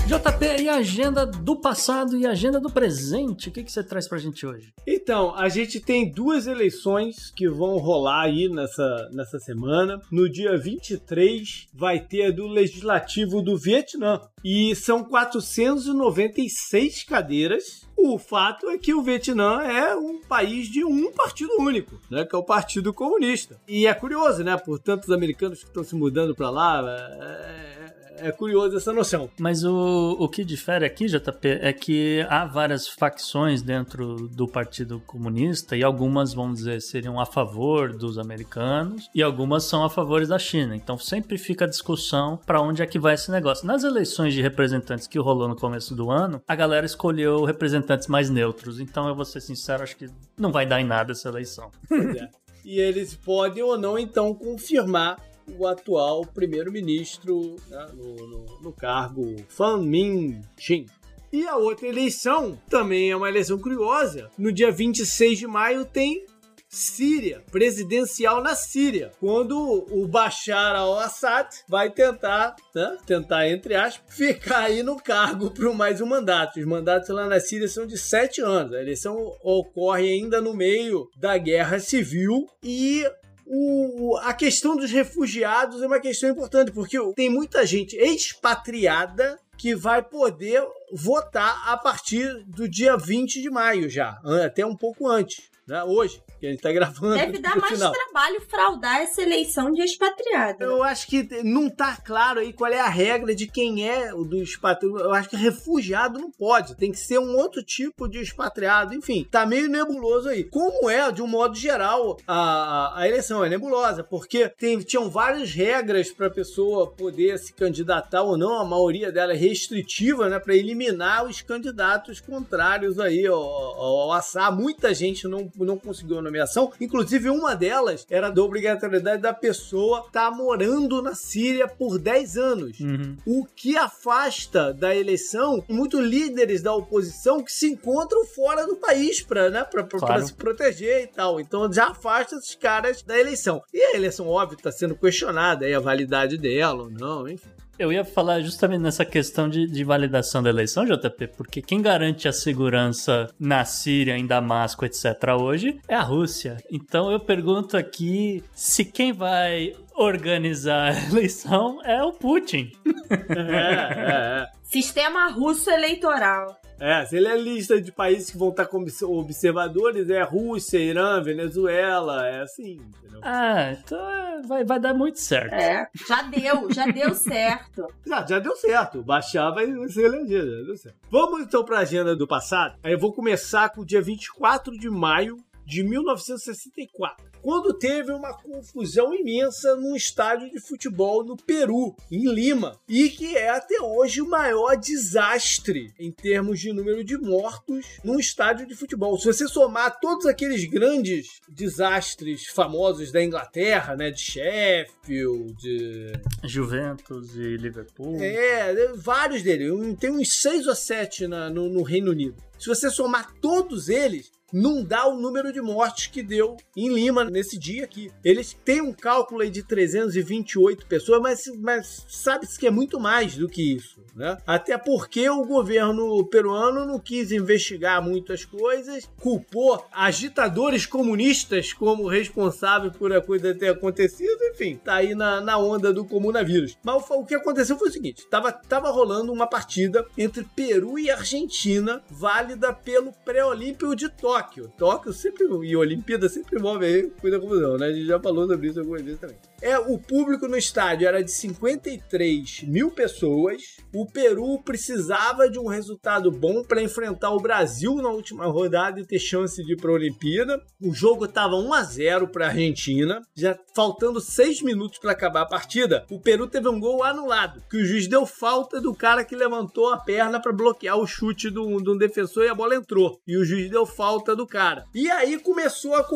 JP, e a agenda do passado e a agenda do presente? O que, que você traz pra gente hoje? Então, a gente tem duas eleições que vão rolar aí nessa, nessa semana. No dia 23 vai ter a do Legislativo do Vietnã. E são 496 cadeiras. O fato é que o Vietnã é um país de um partido único, né? Que é o Partido Comunista. E é curioso, né? Por tantos americanos que estão se mudando para lá, é, é curioso essa noção. Mas o, o que difere aqui, JP, é que há várias facções dentro do Partido Comunista e algumas, vamos dizer, seriam a favor dos americanos e algumas são a favor da China. Então sempre fica a discussão para onde é que vai esse negócio. Nas eleições de representantes que rolou no começo do ano, a galera escolheu representantes mais neutros. Então eu vou ser sincero, acho que não vai dar em nada essa eleição. Pois é. E eles podem ou não, então, confirmar o atual primeiro-ministro né, no, no, no, cargo Fan Min Shin. E a outra eleição também é uma eleição curiosa. No dia 26 de maio tem Síria, presidencial na Síria, quando o Bashar al-Assad vai tentar, né, tentar entre aspas, ficar aí no cargo por mais um mandato. Os mandatos lá na Síria são de sete anos. A eleição ocorre ainda no meio da guerra civil e o, a questão dos refugiados é uma questão importante, porque tem muita gente expatriada que vai poder votar a partir do dia 20 de maio já, até um pouco antes, né? Hoje que a gente tá gravando. Deve dar mais final. trabalho fraudar essa eleição de expatriado. Eu acho que não tá claro aí qual é a regra de quem é o do expatriado. Eu acho que refugiado não pode. Tem que ser um outro tipo de expatriado. Enfim, tá meio nebuloso aí. Como é, de um modo geral, a, a eleição é nebulosa, porque tem, tinham várias regras para pessoa poder se candidatar ou não. A maioria dela é restritiva, né, para eliminar os candidatos contrários aí ao, ao Assad. Muita gente não, não conseguiu nomeação. Inclusive, uma delas era da obrigatoriedade da pessoa estar tá morando na Síria por 10 anos. Uhum. O que afasta da eleição muitos líderes da oposição que se encontram fora do país para né, pra, pra, Claro. pra se proteger e tal. Então já afasta esses caras da eleição. E a eleição, óbvio, está sendo questionada aí a validade dela ou não, enfim. Eu ia falar justamente nessa questão de, de validação da eleição, JP, porque quem garante a segurança na Síria, em Damasco, etc., hoje é a Rússia. Então eu pergunto aqui se quem vai organizar a eleição é o Putin. É, é, Sistema russo eleitoral. É. Se ele é lista de países que vão estar como observadores, é Rússia, Irã, Venezuela, é assim, entendeu? Ah, então é, vai, vai dar muito certo. É, já deu, já deu certo. Já, já deu certo. Baixar vai se eleger, já deu certo. Vamos então para a agenda do passado. Aí eu vou começar com o dia 24 de maio de 1964, quando teve uma confusão imensa num estádio de futebol no Peru, em Lima, e que é até hoje o maior desastre em termos de número de mortos num estádio de futebol. Se você somar todos aqueles grandes desastres famosos da Inglaterra, né, de Sheffield, de Juventus e Liverpool. é, vários deles. Tem uns seis ou sete na- no, no Reino Unido. Se você somar todos eles, não dá o número de mortes que deu em Lima nesse dia aqui. Eles têm um cálculo aí de 328 pessoas, mas, mas sabe-se que é muito mais do que isso, né? Até porque o governo peruano não quis investigar muitas coisas, culpou agitadores comunistas como responsável por a coisa ter acontecido, enfim, tá aí na, na onda do comunavírus. Mas o, o que aconteceu foi o seguinte: tava, tava rolando uma partida entre Peru e Argentina, válida pelo pré-olímpico de Tóquio. Tóquio sempre, e Olimpíada sempre envolve aí muita confusão, né? A gente já falou sobre isso algumas vezes também. É, o público no estádio era de 53 mil pessoas. O Peru precisava de um resultado bom para enfrentar o Brasil na última rodada e ter chance de ir para a Olimpíada. O jogo estava 1 a 0 para a Argentina, já faltando 6 minutos para acabar a partida. O Peru teve um gol anulado, que o juiz deu falta do cara que levantou a perna para bloquear o chute de um defensor e a bola entrou. E o juiz deu falta do cara. E aí começou a,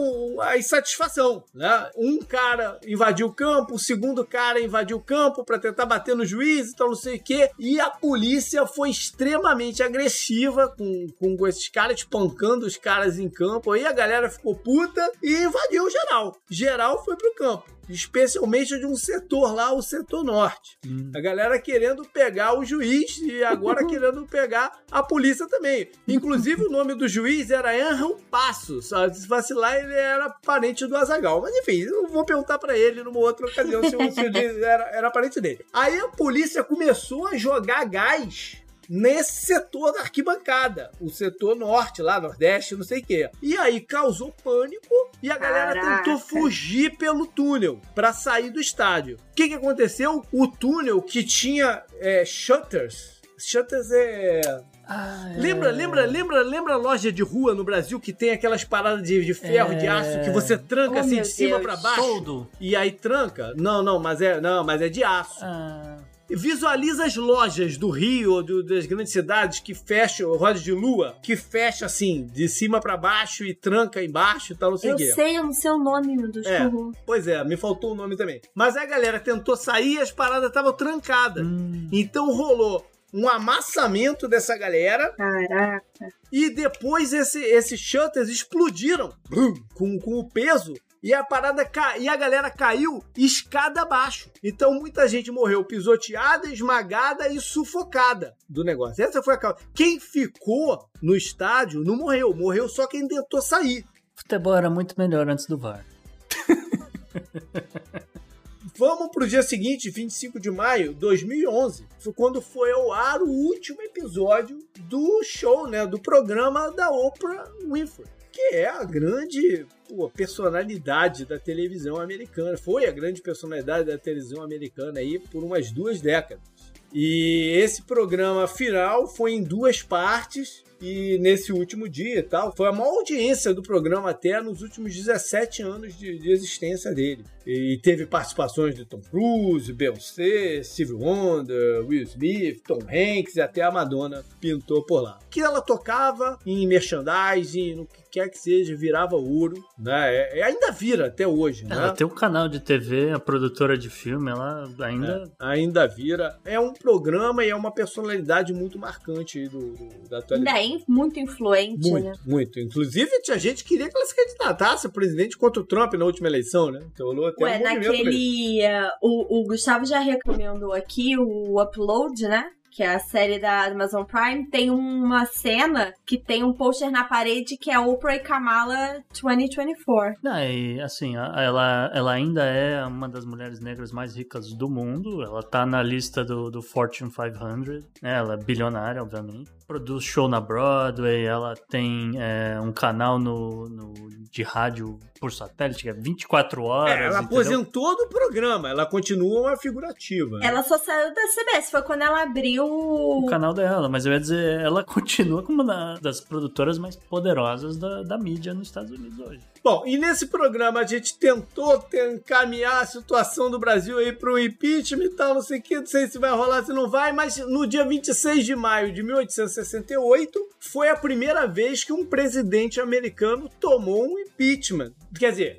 a insatisfação, né? Um cara invadiu o campo, o segundo cara invadiu o campo para tentar bater no juiz, então não sei o quê. E a polícia foi extremamente agressiva com, com esses caras, espancando os caras em campo. Aí a galera ficou puta e invadiu geral. Geral foi pro campo. Especialmente de um setor lá, o setor norte. A galera querendo pegar o juiz e agora querendo pegar a polícia também. Inclusive, o nome do juiz era Angel Passos. Ah, Se vacilar, ele era parente do Azagal. Mas enfim, eu vou perguntar pra ele numa outra ocasião se, o- se juiz era, era parente dele. Aí a polícia começou a jogar gás nesse setor da arquibancada, o setor norte, lá, nordeste, não sei o quê. E aí causou pânico e a galera Caraca. tentou fugir pelo túnel pra sair do estádio. O que, que aconteceu? O túnel que tinha é, shutters. Shutters é. Lembra, lembra, lembra, lembra a loja de rua no Brasil que tem aquelas paradas de, de ferro, de É. aço que você tranca Oh, assim de cima pra baixo? Soldo. E aí tranca? Não, não, mas é, não, mas é de aço. Ah, Visualiza as lojas do Rio ou do- das grandes cidades que fecham, rodas de lua, que fecha assim, de cima pra baixo e tranca embaixo e tal, não sei o Eu quê. sei, eu não sei o nome, que É, pois é, me faltou o nome também. Mas a galera tentou sair e as paradas estavam trancadas. Então rolou um amassamento dessa galera. Caraca. E depois esse, esses shutters explodiram com, com o peso e a parada ca... e a galera caiu escada abaixo. Então muita gente morreu pisoteada, esmagada e sufocada do negócio. Essa foi a causa. Quem ficou no estádio não morreu, morreu só quem tentou sair. Futebol era muito melhor antes do VAR. Vamos pro dia seguinte, 25 de maio de 2011. Foi quando foi ao ar o último episódio do show, né, do programa da Oprah Winfrey, que é a grande pô, personalidade da televisão americana. Foi a grande personalidade da televisão americana aí por umas duas décadas. E esse programa final foi em duas partes e nesse último dia e tal, foi a maior audiência do programa até nos últimos 17 anos de, de existência dele. E teve participações de Tom Cruise, Beyoncé, Steve Wonder, Will Smith, Tom Hanks e até a Madonna pintou por lá. Que ela tocava em merchandising, no que quer que seja, virava ouro, né? É, é, ainda vira até hoje, né? Ela tem um canal de TV, a produtora de filme, ela ainda... É, ainda vira. É um programa e é uma personalidade muito marcante do, do da atualidade. Ainda é muito influente, muito, né? Muito, Inclusive, tinha gente que queria que ela se candidatasse a presidente contra o Trump na última eleição, né? Então, Ué, um naquele... Uh, o, o Gustavo já recomendou aqui o Upload, né? que é a série da Amazon Prime, tem uma cena que tem um pôster na parede que é Oprah e Kamala 2024. Não, e assim, ela, ela ainda é uma das mulheres negras mais ricas do mundo. Ela tá na lista do, do Fortune 500. Né? Ela é bilionária, obviamente. Produz show na Broadway. Ela tem é, um canal no, no, de rádio por satélite, que é 24 horas. É, ela entendeu? aposentou do programa. Ela continua uma figurativa. Né? Ela só saiu da CBS. Foi quando ela abriu o canal dela, mas eu ia dizer, ela continua como uma das produtoras mais poderosas da, da mídia nos Estados Unidos hoje. Bom, e nesse programa a gente tentou encaminhar a situação do Brasil aí para o impeachment e tal, não sei o que, não sei se vai rolar, se não vai, mas no dia 26 de maio de 1868 foi a primeira vez que um presidente americano tomou um impeachment. Quer dizer,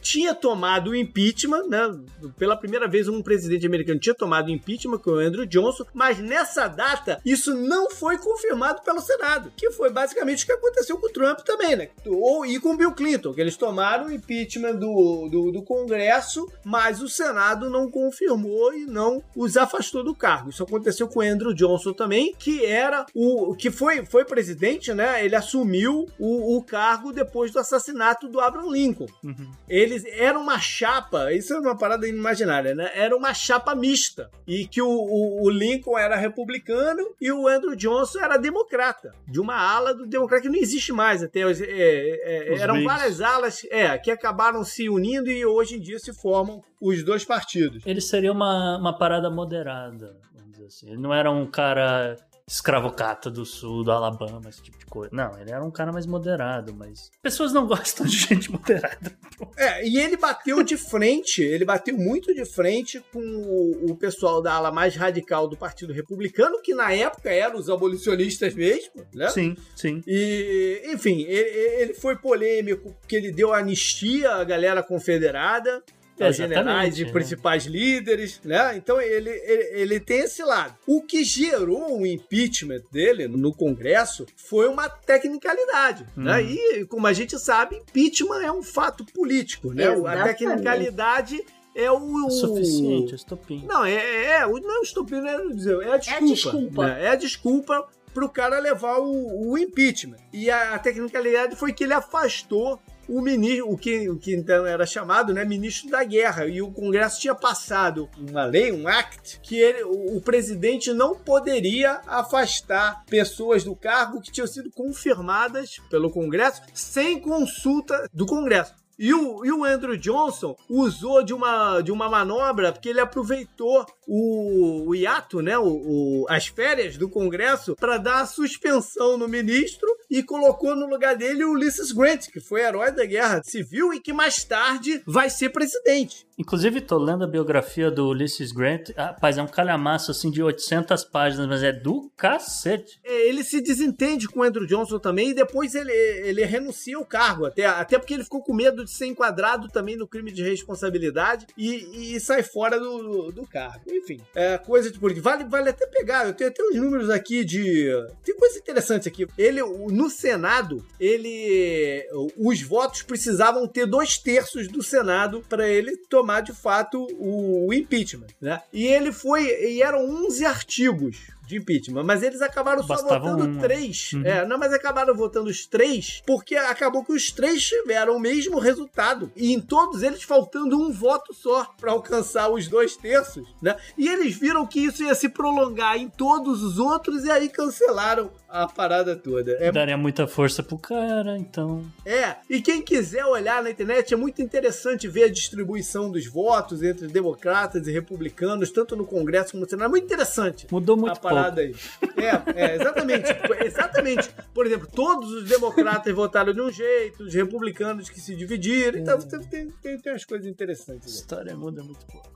tinha tomado o impeachment, né? Pela primeira vez um presidente americano tinha tomado o impeachment, é o Andrew Johnson, mas nessa data isso não foi confirmado pelo Senado, que foi basicamente o que aconteceu com o Trump também, né? Ou e com o Bill Clinton, eles tomaram o impeachment do, do, do Congresso, mas o Senado não confirmou e não os afastou do cargo. Isso aconteceu com o Andrew Johnson também, que era o que foi, foi presidente, né? Ele assumiu o, o cargo depois do assassinato do Abraham Lincoln. Uhum. Eles eram uma chapa, isso é uma parada inimaginária, né? Era uma chapa mista. E que o, o, o Lincoln era republicano e o Andrew Johnson era democrata. De uma ala do democrata que não existe mais até. É, é, eram várias alas é, que acabaram se unindo e hoje em dia se formam os dois partidos. Ele seria uma, uma parada moderada, vamos dizer assim. Ele não era um cara escravocata do sul, do Alabama, esse tipo de coisa. Não, ele era um cara mais moderado, mas pessoas não gostam de gente moderada. É, e ele bateu de frente, ele bateu muito de frente com o, o, pessoal da ala mais radical do Partido Republicano, que na época eram os abolicionistas mesmo, né? Sim, sim. E, enfim, ele, ele foi polêmico porque ele deu anistia à galera confederada aos generais e principais líderes, né? Então ele, ele, ele, tem esse lado. O que gerou o impeachment dele no Congresso foi uma tecnicalidade, hum. né? Uhum. E como a gente sabe, impeachment é um fato político, né? Exatamente. A tecnicalidade é o, o... suficiente, o estopim. Não, é, é, é não é o estopim, não é, dizer, é a desculpa. É a desculpa. Né? É a desculpa para o cara levar o, o impeachment. E a, a, tecnicalidade foi que ele afastou o ministro, o que, o que então era chamado, né, ministro da guerra, e o Congresso tinha passado uma lei, um act, que ele, o, o presidente não poderia afastar pessoas do cargo que tinham sido confirmadas pelo Congresso sem consulta do Congresso. E o, e o Andrew Johnson usou de uma, de uma manobra porque ele aproveitou o, o hiato, né, o, o as férias do Congresso, para dar a suspensão no ministro e colocou no lugar dele o Ulysses Grant, que foi herói da guerra civil e que mais tarde vai ser presidente. Inclusive, tô lendo a biografia do Ulysses Grant. Rapaz, é um calhamaço assim de 800 páginas, mas é do cacete. É, ele se desentende com o Andrew Johnson também e depois ele, ele renuncia ao cargo. Até, até porque ele ficou com medo de ser enquadrado também no crime de responsabilidade e, e sai fora do, do cargo. Enfim, é coisa de política. Vale, vale até pegar. Eu tenho até uns números aqui de. Tem coisa interessante aqui. Ele, no Senado, ele. Os votos precisavam ter dois terços do Senado para ele tomar de fato o, o impeachment, né? E ele foi. E eram 11 artigos de impeachment, mas eles acabaram Bastava só votando um, né? três. Uhum. É, não, mas acabaram votando os três porque acabou que os três tiveram o mesmo resultado e em todos eles faltando um voto só para alcançar os dois terços, né? E eles viram que isso ia se prolongar em todos os outros e aí cancelaram a parada toda. É Daria muita força pro cara, então. é, e quem quiser olhar na internet, é muito interessante ver a distribuição dos votos entre democratas e republicanos, tanto no Congresso como no Senado. É muito interessante. Mudou muito a aí. É, é, exatamente. exatamente. Por exemplo, todos os democratas votaram de um jeito, os republicanos que se dividiram. Então tem, tem, tem umas coisas interessantes. A história muda muito pouco.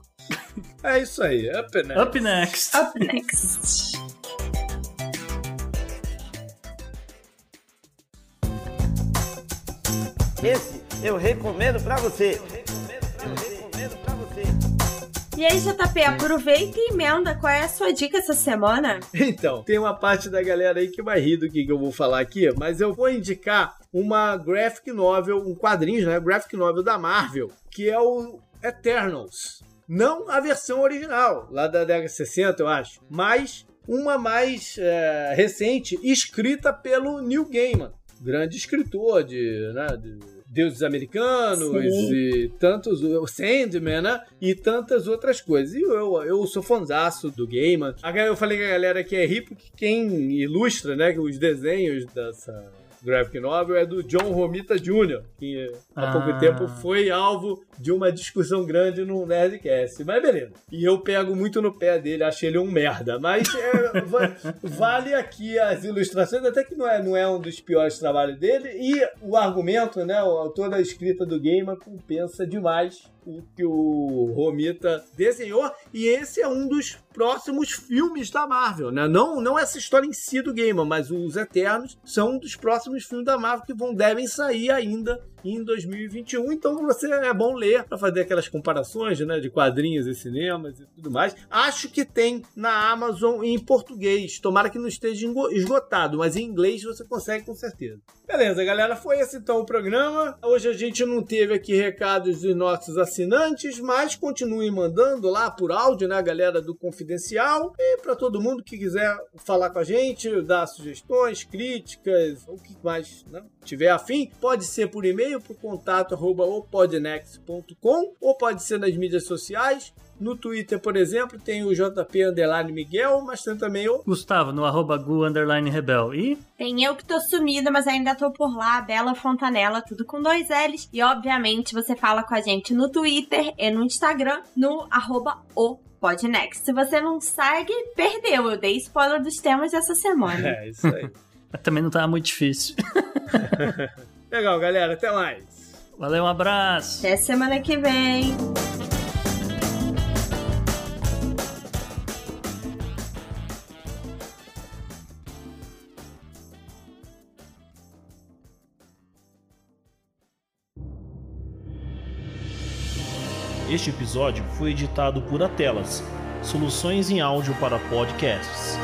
É isso aí. Up next. Up next. Up next. Esse eu recomendo pra você. E aí, JP, aproveita e emenda. Qual é a sua dica essa semana? Então, tem uma parte da galera aí que vai rir do que que eu vou falar aqui, mas eu vou indicar uma graphic novel, um quadrinho, né? Graphic novel da Marvel, que é o Eternals. Não a versão original, lá da década de 60, eu acho, mas uma mais é, recente, escrita pelo Neil Gaiman, grande escritor de, né, de deuses americanos Sim. e tantos, o Sandman, né? E tantas outras coisas. E eu, eu sou fanzaço do Gaiman. Eu falei que a galera aqui é ri porque quem ilustra, né, os desenhos dessa graphic novel é do John Romita Jr., que há Ah. pouco tempo foi alvo de uma discussão grande no Nerdcast. Mas beleza. E eu pego muito no pé dele, acho ele um merda. Mas é, va- vale aqui as ilustrações, até que não é, não é um dos piores trabalhos dele. E o argumento, né? o- Toda a escrita do Gaiman compensa demais o que o Romita desenhou. E esse é um dos próximos filmes da Marvel, né? Não, não essa história em si do Gaiman, mas os Eternos são um dos próximos filmes da Marvel que vão devem sair ainda em 2021. Então você é bom ler para fazer aquelas comparações, né, de quadrinhos e cinemas e tudo mais. Acho que tem na Amazon em português. Tomara que não esteja esgotado, mas em inglês você consegue com certeza. Beleza, galera, foi esse então o programa. Hoje a gente não teve aqui recados dos nossos assinantes, mas continuem mandando lá por áudio, né, galera do Confidencial. E para todo mundo que quiser falar com a gente, dar sugestões, críticas, o que mais né, tiver afim, pode ser por e-mail pro contato arroba opodnext.com ou pode ser nas mídias sociais. No Twitter, por exemplo, tem o JP Underline Miguel, mas tem também o Gustavo, no arroba gu underline rebel. E Tem eu que tô sumida, mas ainda tô por lá, Bela Fontanella, tudo com dois L's. E obviamente você fala com a gente no Twitter e no Instagram, no arroba o Podnext. Se você não segue, perdeu. Eu dei spoiler dos temas dessa semana. É, isso aí. mas também não tava muito difícil. Legal, galera. Até mais. Valeu, um abraço. Até semana que vem. Este episódio foi editado por Atelas, soluções em áudio para podcasts.